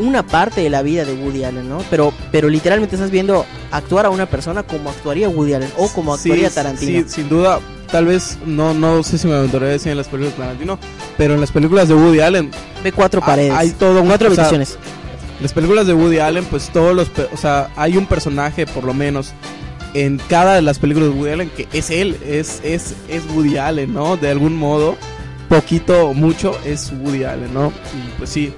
una parte de la vida de Woody Allen, ¿no? Pero, pero literalmente estás viendo actuar a una persona como actuaría Woody Allen o como
Sí,
actuaría Tarantino.
Sí, sin duda. Tal vez, no, no sé si me aventuraría a decir en las películas de Tarantino, pero en las películas de Woody Allen
Ve cuatro paredes.
Hay todo
cuatro
o sea,
habitaciones.
Las películas de Woody Allen, pues todos los, o sea, hay un personaje por lo menos en cada de las películas de Woody Allen que es él, es es es Woody Allen, ¿no? De algún modo, poquito o mucho es Woody Allen, ¿no? Y pues sí,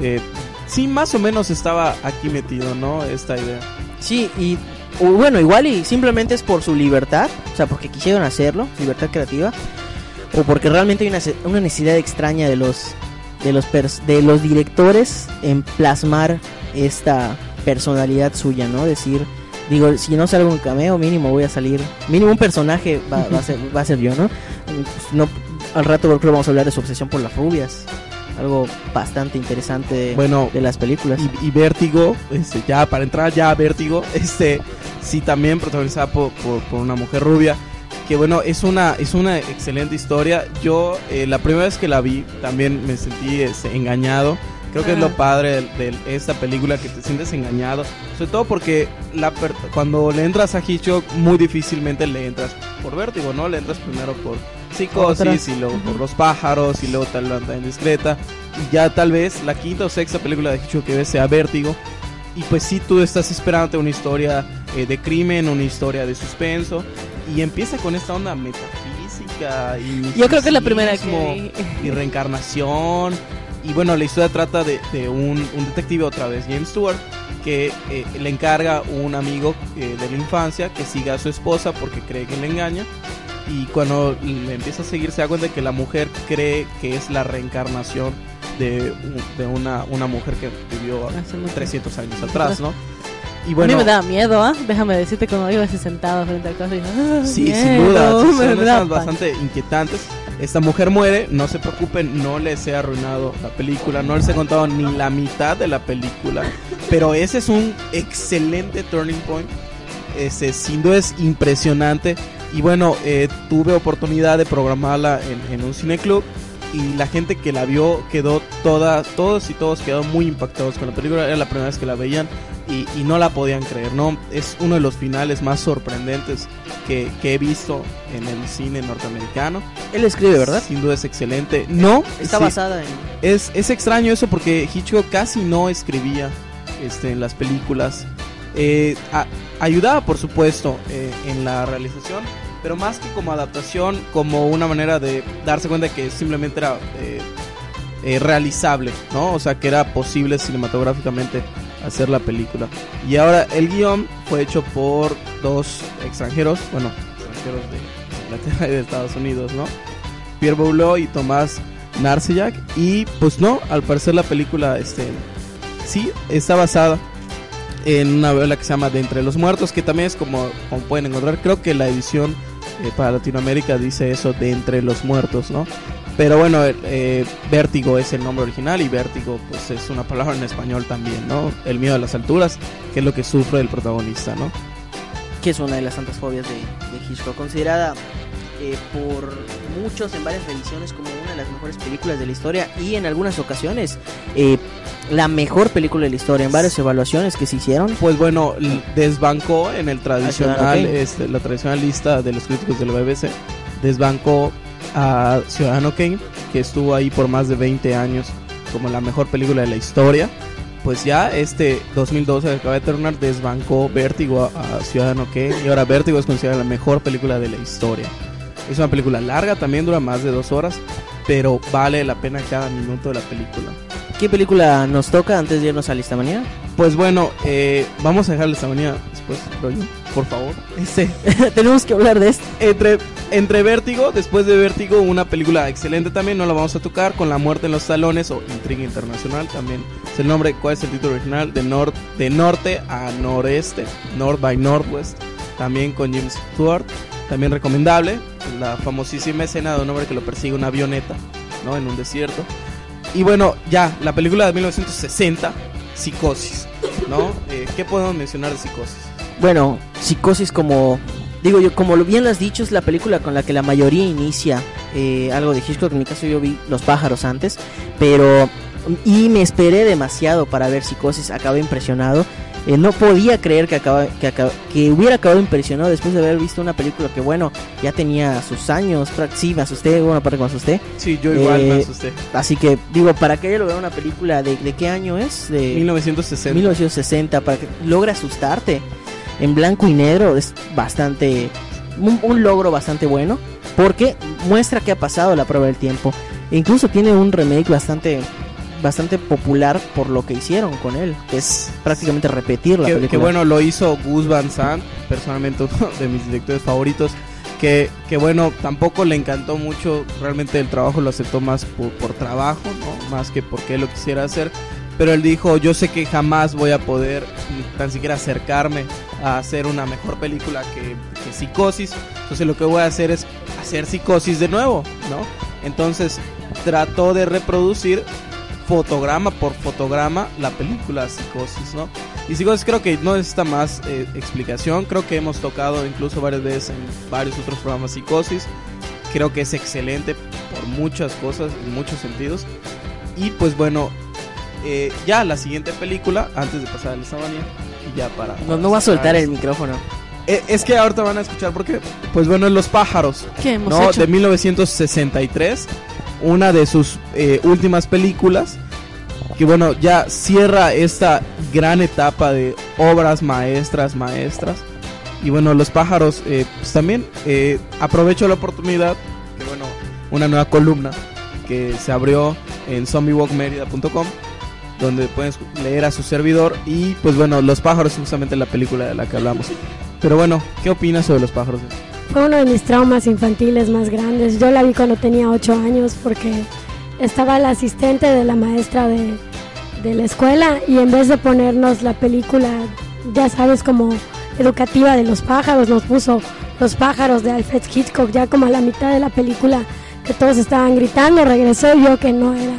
eh, sí más o menos estaba aquí metido, ¿no? Esta idea.
Sí, y bueno, igual y simplemente es por su libertad, o sea, porque quisieron hacerlo, libertad creativa, o porque realmente hay una, una necesidad extraña de los de los pers- de los directores en plasmar esta personalidad suya, ¿no? Decir, digo, si no salgo en cameo, mínimo voy a salir, mínimo un personaje va, va a ser va a ser yo, ¿no? Pues, no al rato creo que vamos a hablar de su obsesión por las rubias. Algo bastante interesante de,
Bueno,
de las películas.
y, y Vértigo, este, ya para entrar ya a Vértigo, este, sí también protagonizada por, por, por una mujer rubia, que bueno, es una, es una excelente historia. Yo eh, la primera vez que la vi también me sentí este, engañado. Creo que es lo padre de, de esta película, que te sientes engañado. Sobre todo porque la per- cuando le entras a Hitchcock, muy difícilmente le entras por vértigo, ¿no? Le entras primero por psicosis y luego por los pájaros y luego tal la indiscreta. Y ya tal vez la quinta o sexta película de Hitchcock que ves sea vértigo. Y pues sí, tú estás esperando una historia eh, de crimen, una historia de suspenso. Y empieza con esta onda metafísica y
Yo creo que es la primera que
y reencarnación. Y bueno, la historia trata de, de un, un detective otra vez, James Stewart, que eh, le encarga un amigo eh, de la infancia que siga a su esposa porque cree que le engaña. Y cuando le empieza a seguir se da cuenta que la mujer cree que es la reencarnación de, de una, una mujer que vivió
Hace mucho.
300 años atrás, ¿no? Y
a
bueno,
mí me daba miedo, ¿ah? Déjame decirte cuando iba así sentado frente al caso y ah,
Sí,
miedo,
sin duda, son escenas bastante inquietantes. Esta mujer muere, no se preocupen, no les he arruinado la película, no les he contado ni la mitad de la película, pero ese es un excelente turning point. Ese sin duda es impresionante. Y bueno, eh, tuve oportunidad de programarla en, en un cineclub y la gente que la vio quedó toda, todos y todos quedaron muy impactados con la película. Era la primera vez que la veían y, y no la podían creer, ¿no? Es uno de los finales más sorprendentes que, que he visto en el cine norteamericano.
Él escribe, ¿verdad?
Sin duda es excelente. No,
Está
sí,
basada en...
es, es extraño eso porque Hitchcock casi no escribía este, en las películas. Eh, a- ayudaba, por supuesto, eh, en la realización, pero más que como adaptación, como una manera de darse cuenta que simplemente era eh, eh, realizable, ¿no? O sea, que era posible cinematográficamente hacer la película. Y ahora el guion fue hecho por dos extranjeros, bueno, extranjeros de Inglaterra y de Estados Unidos, ¿no? Pierre Bouleau y Tomás Narcellac. Y pues no, al parecer la película, este, sí, está basada en una novela que se llama De Entre los Muertos, que también es como, como pueden encontrar, creo que la edición eh, para Latinoamérica dice eso, De Entre los Muertos, ¿no? Pero bueno, eh, Vértigo es el nombre original y Vértigo pues es una palabra en español también, ¿no? El miedo a las alturas, que es lo que sufre el protagonista, ¿no?
que es una de las tantas fobias de, de Hitchcock, considerada eh, por muchos en varias revisiones como una de las mejores películas de la historia y en algunas ocasiones eh, la mejor película de la historia en varias evaluaciones que se hicieron.
Pues bueno, desbancó en el tradicional,
Ciudadano Kane.
este, la tradicional lista de los críticos de la BBC, desbancó a Ciudadano Kane, que estuvo ahí por más de 20 años como la mejor película de la historia. Pues ya este 2012 que acaba de terminar desbancó Vértigo a, a Ciudadano Kane y ahora Vértigo es considerada la mejor película de la historia. Es una película larga, también dura más de dos horas, pero vale la pena cada minuto de la película.
¿Qué película nos toca antes de irnos a lista manía?
Pues bueno, eh, vamos a dejarle esta manía después, rollo, por favor. Este,
Tenemos que hablar de esto.
entre, entre Vértigo, después de Vértigo, una película excelente también, no la vamos a tocar, con La muerte en los salones o Intriga Internacional también. Es el nombre, ¿cuál es el título original? De, nor de norte a noreste, North by Northwest, también con James Stewart, también recomendable, la famosísima escena de un hombre que lo persigue una avioneta, ¿no? En un desierto. Y bueno, ya, la película de 1960, Psicosis, ¿no? Eh, ¿Qué podemos mencionar de Psicosis?
Bueno, Psicosis como digo yo, como bien lo has dicho, es la película con la que la mayoría inicia eh, algo de Hitchcock. En mi caso yo vi Los pájaros antes, pero y me esperé demasiado para ver Psicosis. Acabé impresionado. Eh, no podía creer que, acaba, que, acaba- que hubiera acabado impresionado después de haber visto una película que, bueno, ya tenía sus años. Sí, me asusté, hubo una parte que me asusté.
Sí, yo igual me
Eh,
asusté.
Así que, digo, para que haya logrado una película de, ¿de qué año es? De
1960.
1960, para que logre asustarte en blanco y negro, es bastante. Un, un logro bastante bueno, porque muestra que ha pasado la prueba del tiempo. E incluso tiene un remake bastante bastante popular por lo que hicieron con él, que es prácticamente repetir la
que,
película.
que bueno, lo hizo Gus Van Sant, personalmente uno de mis directores favoritos. Que, que bueno, tampoco le encantó mucho, realmente el trabajo lo aceptó más por, por trabajo, ¿no? Más que porque él lo quisiera hacer. Pero él dijo, yo sé que jamás voy a poder ni tan siquiera acercarme a hacer una mejor película que, que Psicosis. Entonces lo que voy a hacer es hacer Psicosis de nuevo, ¿no? Entonces trató de reproducir fotograma por fotograma la película Psicosis, ¿no? Y Psicosis creo que no necesita más eh, explicación, creo que hemos tocado incluso varias veces en varios otros programas Psicosis, creo que es excelente por muchas cosas, en muchos sentidos. Y pues bueno, eh, ya la siguiente película, antes de pasar a la manía, y ya para...
No, no va a soltar el micrófono.
Eh, es que ahorita van a escuchar porque, pues bueno, Los Pájaros.
¿Qué hemos
¿no?
hecho?
De 1963, una de sus eh, últimas películas, que bueno, ya cierra esta gran etapa de obras maestras, maestras. Y bueno, Los Pájaros, eh, pues también eh, aprovecho la oportunidad, que bueno, una nueva columna que se abrió en zombiewalkmerida.com donde pueden leer a su servidor y pues bueno, Los Pájaros justamente la película de la que hablamos. Pero bueno, ¿qué opinas sobre Los Pájaros?
Fue uno de mis traumas infantiles más grandes. Yo la vi cuando tenía 8 años porque estaba la asistente de la maestra de, de la escuela y en vez de ponernos la película, ya sabes, como educativa de los pájaros, nos puso Los pájaros de Alfred Hitchcock, ya como a la mitad de la película que todos estaban gritando, regresó y yo que no era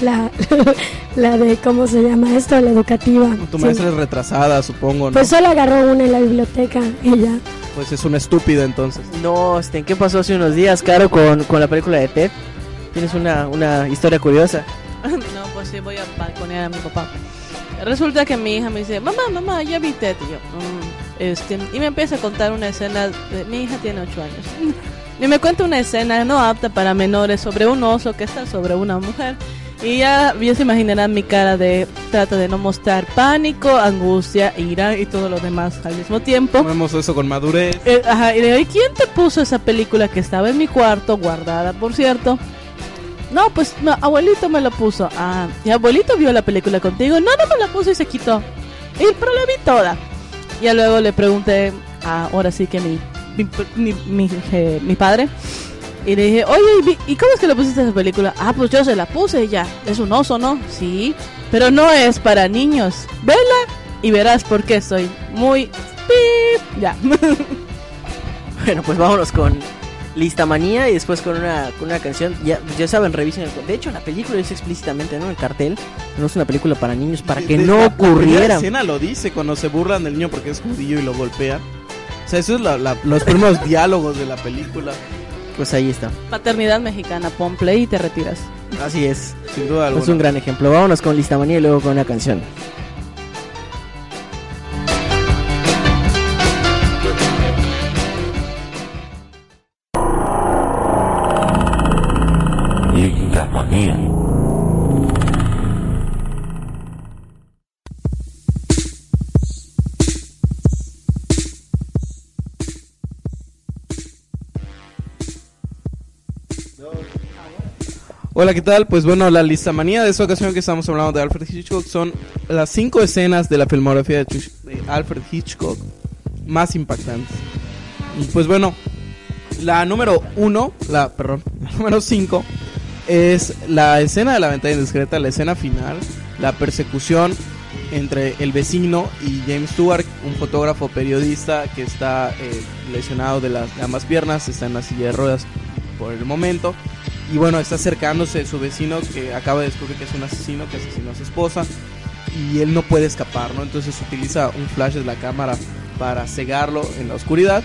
la, la de, ¿cómo se llama esto? La educativa.
Tu
Sí.
maestra es retrasada, supongo, ¿no?
Pues solo agarró una en la biblioteca y ya.
Pues es una estúpida entonces.
No, este, ¿qué pasó hace unos días, Caro, con, con la película de Ted? Tienes una, una historia curiosa.
no, pues sí, voy a balconear a mi papá. Resulta que mi hija me dice, mamá, mamá, ya vi Ted. Y yo, "Mm", este, y me empieza a contar una escena, de, mi hija tiene 8 años. Y me cuenta una escena no apta para menores sobre un oso que está sobre una mujer. Y ya, ya se imaginarán mi cara de trata de no mostrar pánico, angustia, ira y todo lo demás al mismo tiempo.
Vemos eso con madurez.
Eh, ajá, y le digo, ¿y quién te puso esa película que estaba en mi cuarto, guardada, por cierto? No, pues no, abuelito me lo puso. Ah, ¿y abuelito vio la película contigo? No, no me la puso y se quitó. Y, pero la vi toda. Y luego le pregunté, ah, ahora sí que mi, mi, mi, mi, eh, mi padre. Y le dije, oye, ¿y vi- ¿y cómo es que le pusiste esa película? Ah, pues yo se la puse y ya. Es un oso, ¿no? Sí. Pero no es para niños. Vela y verás por qué soy muy... pip. Ya.
Bueno, pues vámonos con Lista Manía y después con una, con una canción. Ya, ya saben, revisen el. De hecho, la película dice explícitamente, ¿no? En el cartel. No es una película para niños, para que
De-
no
la- La
ocurriera.
escena lo dice cuando se burlan del niño porque es judío y lo golpean. O sea, eso es la- la- los primeros diálogos de la película.
Pues ahí está.
Paternidad mexicana, pon play y te retiras.
Así es.
Sin duda alguna.
Es un gran ejemplo. Vámonos con Lista Manía y luego con una canción.
Hola, ¿qué tal? Pues bueno, la lista manía de esta ocasión que estamos hablando de Alfred Hitchcock son las cinco escenas de la filmografía de, Alfred Hitchcock más impactantes. Pues bueno, la número uno, la, perdón, la número cinco es la escena de la ventana indiscreta, la escena final, la persecución entre el vecino y James Stewart, un fotógrafo periodista que está eh, lesionado de las de ambas piernas, está en la silla de ruedas por el momento. Y bueno, está acercándose su vecino que acaba de descubrir que es un asesino, que asesinó a su esposa. Y él no puede escapar, ¿no? Entonces utiliza un flash de la cámara para cegarlo en la oscuridad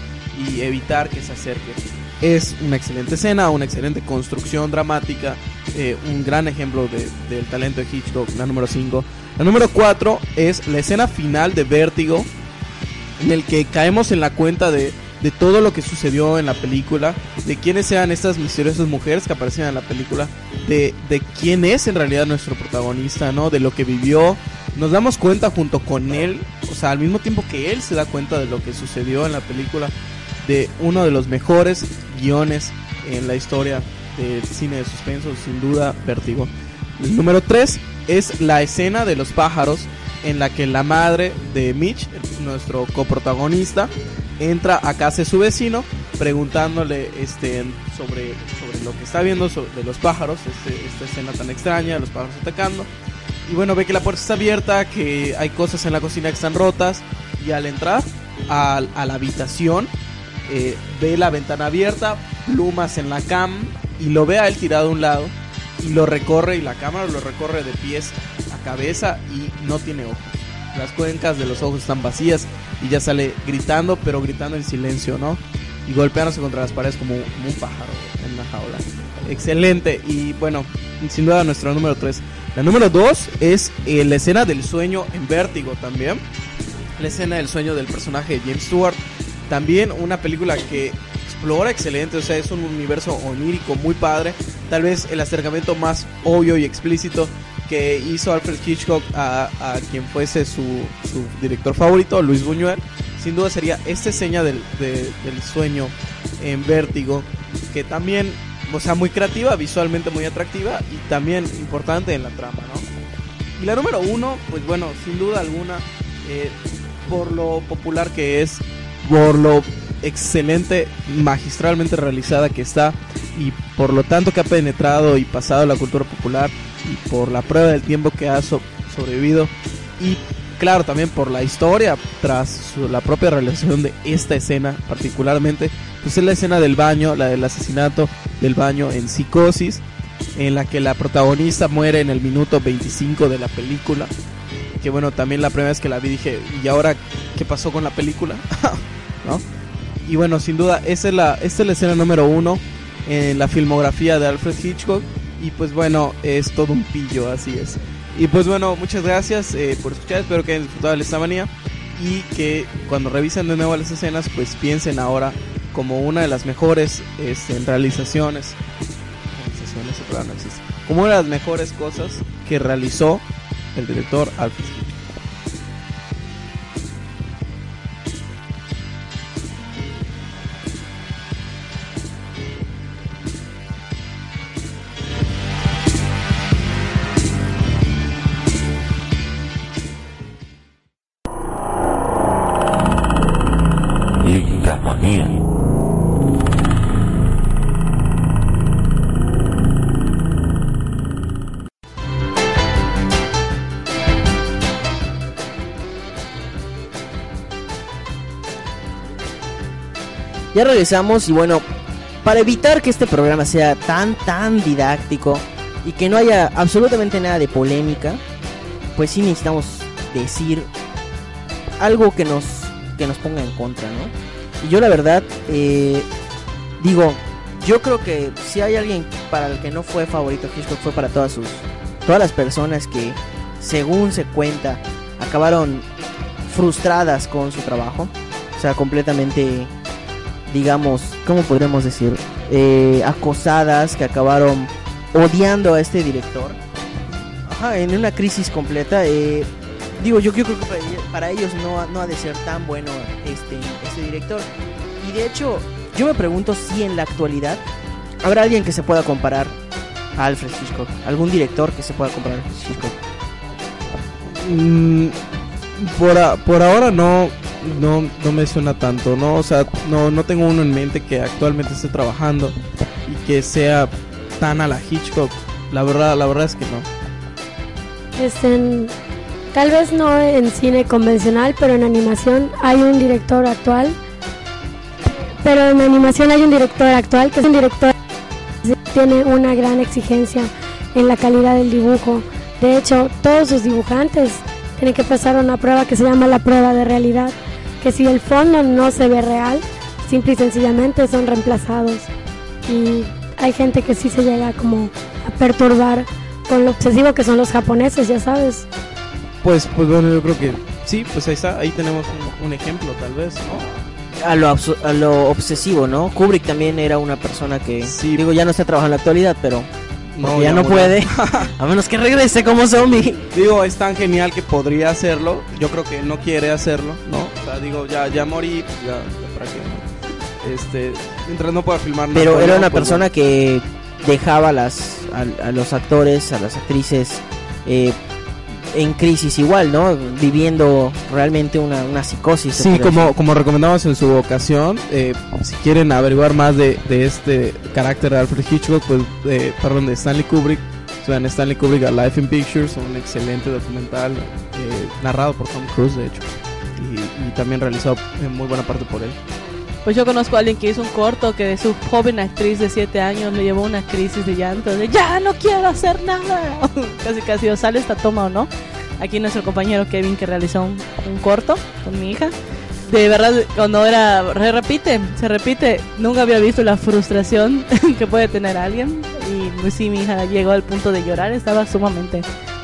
y evitar que se acerque. Es una excelente escena, una excelente construcción dramática, eh, un gran ejemplo de- del talento de Hitchcock, la número 5. La número 4 es la escena final de Vértigo, en el que caemos en la cuenta de, de todo lo que sucedió en la película, de quiénes eran estas misteriosas mujeres que aparecían en la película, de, de quién es en realidad nuestro protagonista, ¿no? De lo que vivió. Nos damos cuenta junto con él, o sea, al mismo tiempo que él se da cuenta de lo que sucedió en la película, de uno de los mejores guiones en la historia del cine de suspenso, sin duda, Vértigo. El número 3 es la escena de los pájaros en la que la madre de Mitch, nuestro coprotagonista, entra a casa de su vecino preguntándole este sobre, lo que está viendo sobre, los pájaros, este- esta escena tan extraña, los pájaros atacando. Y bueno, ve que la puerta está abierta, que hay cosas en la cocina que están rotas. Y al entrar a, la habitación, eh, ve la ventana abierta, plumas en la cama y lo ve a él tirado a un lado. y lo recorre y la cámara lo recorre de pies cabeza y no tiene ojos. Las cuencas de los ojos están vacías y ya sale gritando, pero gritando en silencio, ¿no? Y golpeándose contra las paredes como, como un pájaro en una jaula. Excelente. Y bueno, sin duda nuestro número 3. La número 2 es eh, la escena del sueño en vértigo también. La escena del sueño del personaje de James Stewart. También una película que explora excelente, o sea, es un universo onírico muy padre. Tal vez el acercamiento más obvio y explícito que hizo Alfred Hitchcock a, a quien fuese su, su director favorito, Luis Buñuel. Sin duda sería esta escena del, de- del sueño en vértigo, que también, o sea, muy creativa, visualmente muy atractiva y también importante en la trama, ¿no? Y la número uno, pues bueno, sin duda alguna, eh, por lo popular que es, por lo excelente, magistralmente realizada que está y por lo tanto que ha penetrado y pasado la cultura popular y por la prueba del tiempo que ha so- sobrevivido y claro también por la historia tras la propia realización de esta escena particularmente pues es la escena del baño la del asesinato del baño en psicosis en la que la protagonista muere en el minuto 25 de la película que bueno también la primera vez que la vi dije y ahora qué pasó con la película ¿no? Y bueno, sin duda, esa es la, esta es la escena número uno en la filmografía de Alfred Hitchcock. Y pues bueno, es todo un pillo, así es. Y pues bueno, muchas gracias eh, por escuchar. Espero que hayan disfrutado de esta manía. Y que cuando revisen de nuevo las escenas, pues piensen ahora como una de las mejores este, realizaciones. realizaciones, no existe. Como una de las mejores cosas que realizó el director Alfred
Ya regresamos y bueno, para evitar que este programa sea tan, tan didáctico y que no haya absolutamente nada de polémica, pues sí necesitamos decir algo que nos, que nos ponga en contra, ¿no? Y yo la verdad, eh, digo, yo creo que si hay alguien para el que no fue favorito Hitchcock fue para todas sus, todas las personas que, según se cuenta, acabaron frustradas con su trabajo, o sea, completamente digamos, ¿cómo podríamos decir? Eh, acosadas que acabaron odiando a este director. Ajá, en una crisis completa. eh, digo, yo, yo creo que para, ellos no, no ha de ser tan bueno este, este director. Y de hecho, yo me pregunto si en la actualidad habrá alguien que se pueda comparar a Alfred Hitchcock. Algún director que se pueda comparar a Hitchcock.
Mm, por, por ahora no, no, no me suena tanto, ¿no? O sea, no, no tengo uno en mente que actualmente esté trabajando y que sea tan a la Hitchcock. La verdad, la verdad es que no.
En- tal vez no en cine convencional, pero en animación hay un director actual. Pero en animación hay un director actual que es un director que tiene una gran exigencia en la calidad del dibujo. De hecho, todos sus dibujantes tienen que pasar una prueba que se llama la prueba de realidad, que si el fondo no se ve real, simple y sencillamente son reemplazados. Y hay gente que sí se llega como a perturbar con lo obsesivo que son los japoneses, ya sabes.
Pues, pues bueno, yo creo que sí, pues ahí está, ahí tenemos un, un ejemplo tal vez, ¿no?
a lo, a lo obsesivo, ¿no? Kubrick también era una persona que, digo, ya no está trabajando en la actualidad, pero porque ya,
ya
no puede, a menos que regrese como zombie.
Digo, es tan genial que podría hacerlo. Yo creo que no quiere hacerlo, ¿no? O sea, digo, ya, ya morí, pues ya, ya para qué. Este, mientras no pueda filmar nada.
Pero era una
pues,
persona que dejaba a las, a, a los actores, a las actrices eh, en crisis igual, ¿no? Viviendo realmente una, una psicosis.
Sí, como,
decir.
como recomendamos en su ocasión, eh, si quieren averiguar más de, de este carácter de Alfred Hitchcock, pues, eh, perdón, de Stanley Kubrick, vean Stanley Kubrick A Life in Pictures, un excelente documental eh, narrado por Tom Cruise, de hecho, y, y también realizado en muy buena parte por él.
Pues yo conozco a alguien que hizo un corto que de su joven actriz de 7 años le llevó una crisis de llanto de ya no quiero hacer nada. casi casi o sale esta toma o no. Aquí nuestro compañero Kevin que realizó un, un corto con mi hija. De verdad, cuando era, se repite, se repite, nunca había visto la frustración que puede tener alguien. Y pues sí, mi hija llegó al punto de llorar, estaba sumamente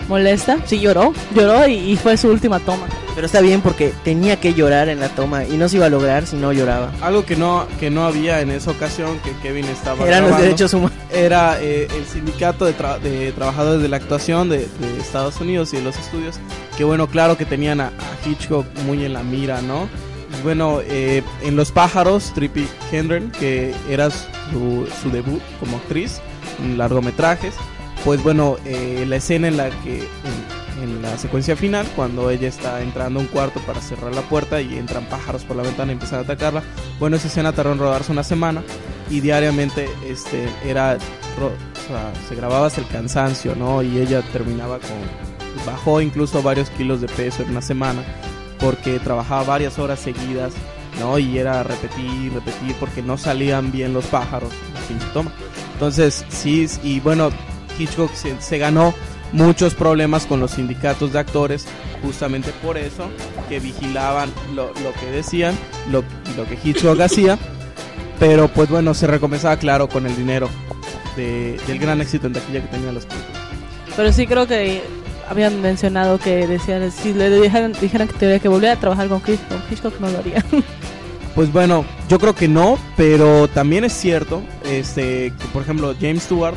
molesta. Sí, lloró, lloró y, y fue su última toma.
Pero está bien porque tenía que llorar en la toma y no se iba a lograr si no lloraba.
Algo que no, que no había en esa ocasión que Kevin estaba
Eran los derechos humanos.
Era eh, el sindicato de, tra- de trabajadores de la actuación de, de Estados Unidos y de los estudios. Que bueno, claro que tenían a, a Hitchcock muy en la mira, ¿no? Y bueno, eh, en Los Pájaros, Trippy Hendren, que era su, su debut como actriz en largometrajes, pues bueno, eh, la escena en la que en, la secuencia final, cuando ella está entrando a un cuarto para cerrar la puerta y entran pájaros por la ventana y empiezan a atacarla, bueno, esa escena tardó en rodarse una semana y diariamente este era o sea, se grababa hasta el cansancio, ¿no? Y ella terminaba con bajó incluso varios kilos de peso en una semana porque trabajaba varias horas seguidas, ¿no? Y era repetir, repetir porque no salían bien los pájaros en pinche toma. Entonces, sí, y bueno, Hitchcock se, se ganó muchos problemas con los sindicatos de actores justamente por eso que vigilaban lo, lo que decían lo, lo que Hitchcock hacía pero pues bueno se recompensaba claro con el dinero de- del gran éxito en taquilla que tenían las películas
Pero sí creo que habían mencionado que decían, si le dijeran, dijeran que tenía que volver a trabajar con Hitchcock, Hitchcock no lo haría.
Pues bueno, yo creo que no, pero también es cierto, este, que por ejemplo James Stewart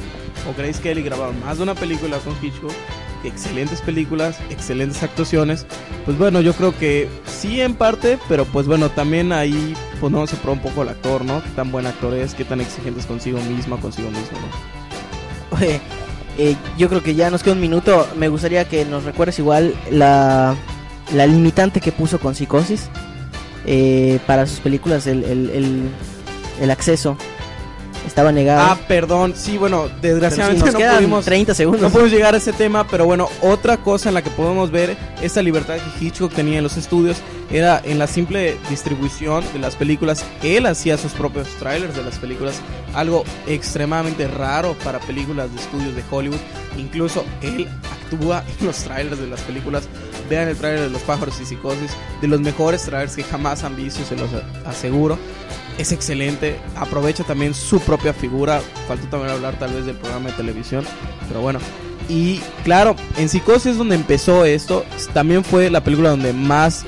o Grace Kelly grabaron más de una película con Hitchcock, excelentes películas, excelentes actuaciones. Pues bueno, yo creo que sí en parte, pero pues bueno, también ahí pues no se prueba un poco el actor, ¿no? Qué tan buen actor es, qué tan exigente es consigo mismo, consigo mismo, ¿no?
Oye, eh, yo creo que ya nos queda un minuto. Me gustaría que nos recuerdes igual la, limitante que puso con Psicosis eh, para sus películas, el, el, el, el acceso. Estaba negado.
Ah, perdón, sí, bueno, desgraciadamente
sí, nos
no pudimos
30 segundos.
No podemos llegar a ese tema, pero bueno, otra cosa en la que podemos ver esta libertad que Hitchcock tenía en los estudios era en la simple distribución de las películas. Él hacía sus propios trailers de las películas, algo extremadamente raro para películas de estudios de Hollywood. Incluso él actúa en los trailers de las películas. Vean el trailer de Los pájaros y psicosis, de los mejores trailers que jamás han visto, se los aseguro es excelente. Aprovecha también su propia figura. Faltó también hablar tal vez del programa de televisión. Pero bueno. Y claro, en Psicosis donde empezó esto. También fue la película donde más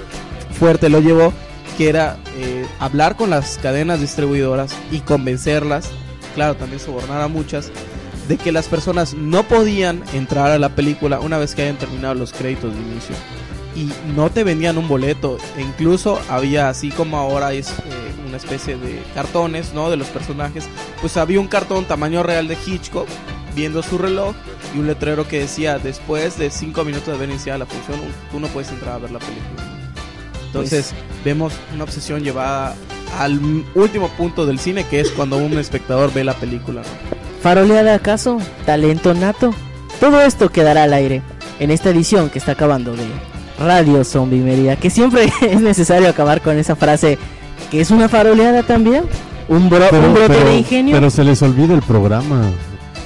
fuerte lo llevó. Que era eh, hablar con las cadenas distribuidoras y convencerlas. Claro, también sobornar a muchas. De que las personas no podían entrar a la película una vez que hayan terminado los créditos de inicio y no te vendían un boleto. E incluso había, así como ahora es eh, una especie de cartones, ¿no? De los personajes. Pues había un cartón tamaño real de Hitchcock viendo su reloj y un letrero que decía, después de 5 minutos de haber iniciado la función, tú no puedes entrar a ver la película. Entonces vemos una obsesión llevada al último punto del cine, que es cuando un espectador ve la película.
¿Faroleada acaso? ¿Talento nato? Todo esto quedará al aire en esta edición que está acabando de Radio Zombie Mérida. Que siempre es necesario acabar con esa frase que es una faroleada también. Un, bro- un brote de ingenio.
pero se les olvida el programa.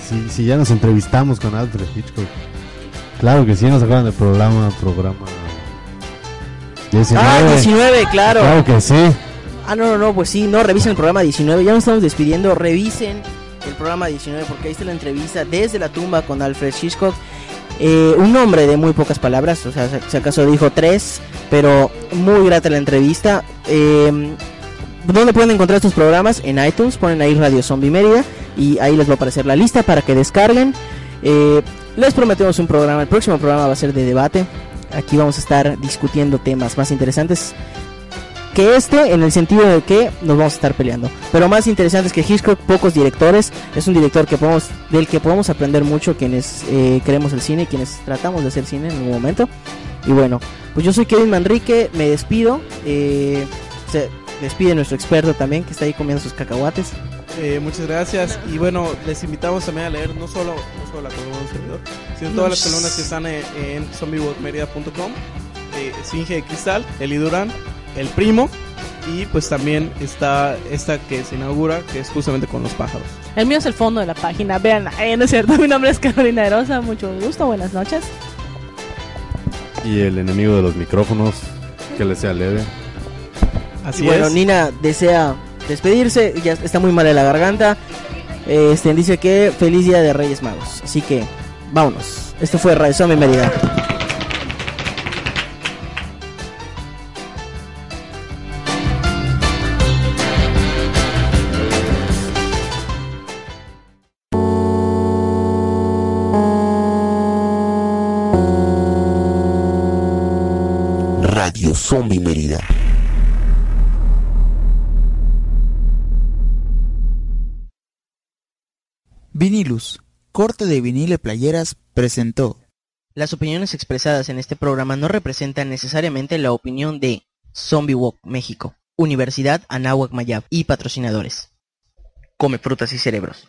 Si, si ya nos entrevistamos con Alfred Hitchcock. Claro que sí, nos acaban del programa, programa 19.
Ah, 19, claro.
Claro que sí.
Ah, no, no, no, pues sí, no, revisen el programa 19. Ya nos estamos despidiendo. Revisen el programa 19 porque ahí está la entrevista desde la tumba con Alfred Hitchcock. Eh, un hombre de muy pocas palabras, o sea, si acaso dijo tres, pero muy grata la entrevista. Eh, ¿Dónde pueden encontrar estos programas? En iTunes, ponen ahí Radio Zombie Mérida y ahí les va a aparecer la lista para que descarguen. Eh, les prometemos un programa, el próximo programa va a ser de debate. Aquí vamos a estar discutiendo temas más interesantes que este en el sentido de que nos vamos a estar peleando. Pero más interesante es que Hitchcock, pocos directores, es un director que podemos, del que podemos aprender mucho quienes eh, queremos el cine, quienes tratamos de hacer cine en algún momento. Y bueno, pues yo soy Kevin Manrique, me despido. eh, se despide nuestro experto también que está ahí comiendo sus cacahuates.
Eh, muchas gracias y bueno, les invitamos también a leer no solo, no solo la columna de un servidor, sino todas las columnas que están en, en zombiebotmedia.com, eh, de Cristal, Eli Durán, El Primo Y pues también está esta que se inaugura, que es justamente con los pájaros.
El mío es el fondo de la página. Vean, eh, no es cierto. Mi nombre es Carolina Erosa. Mucho gusto. Buenas noches.
Y el enemigo de los micrófonos, que le sea leve.
Así
y bueno,
es.
Nina desea despedirse, ya está muy mal de la garganta. Este dice que feliz día de Reyes Magos. Así que vámonos. Esto fue Radio Mérida.
De vinil y playeras, presentó.
Las opiniones expresadas en este programa no representan necesariamente la opinión de Zombie Walk México, Universidad Anáhuac Mayab y patrocinadores. Come frutas y cerebros.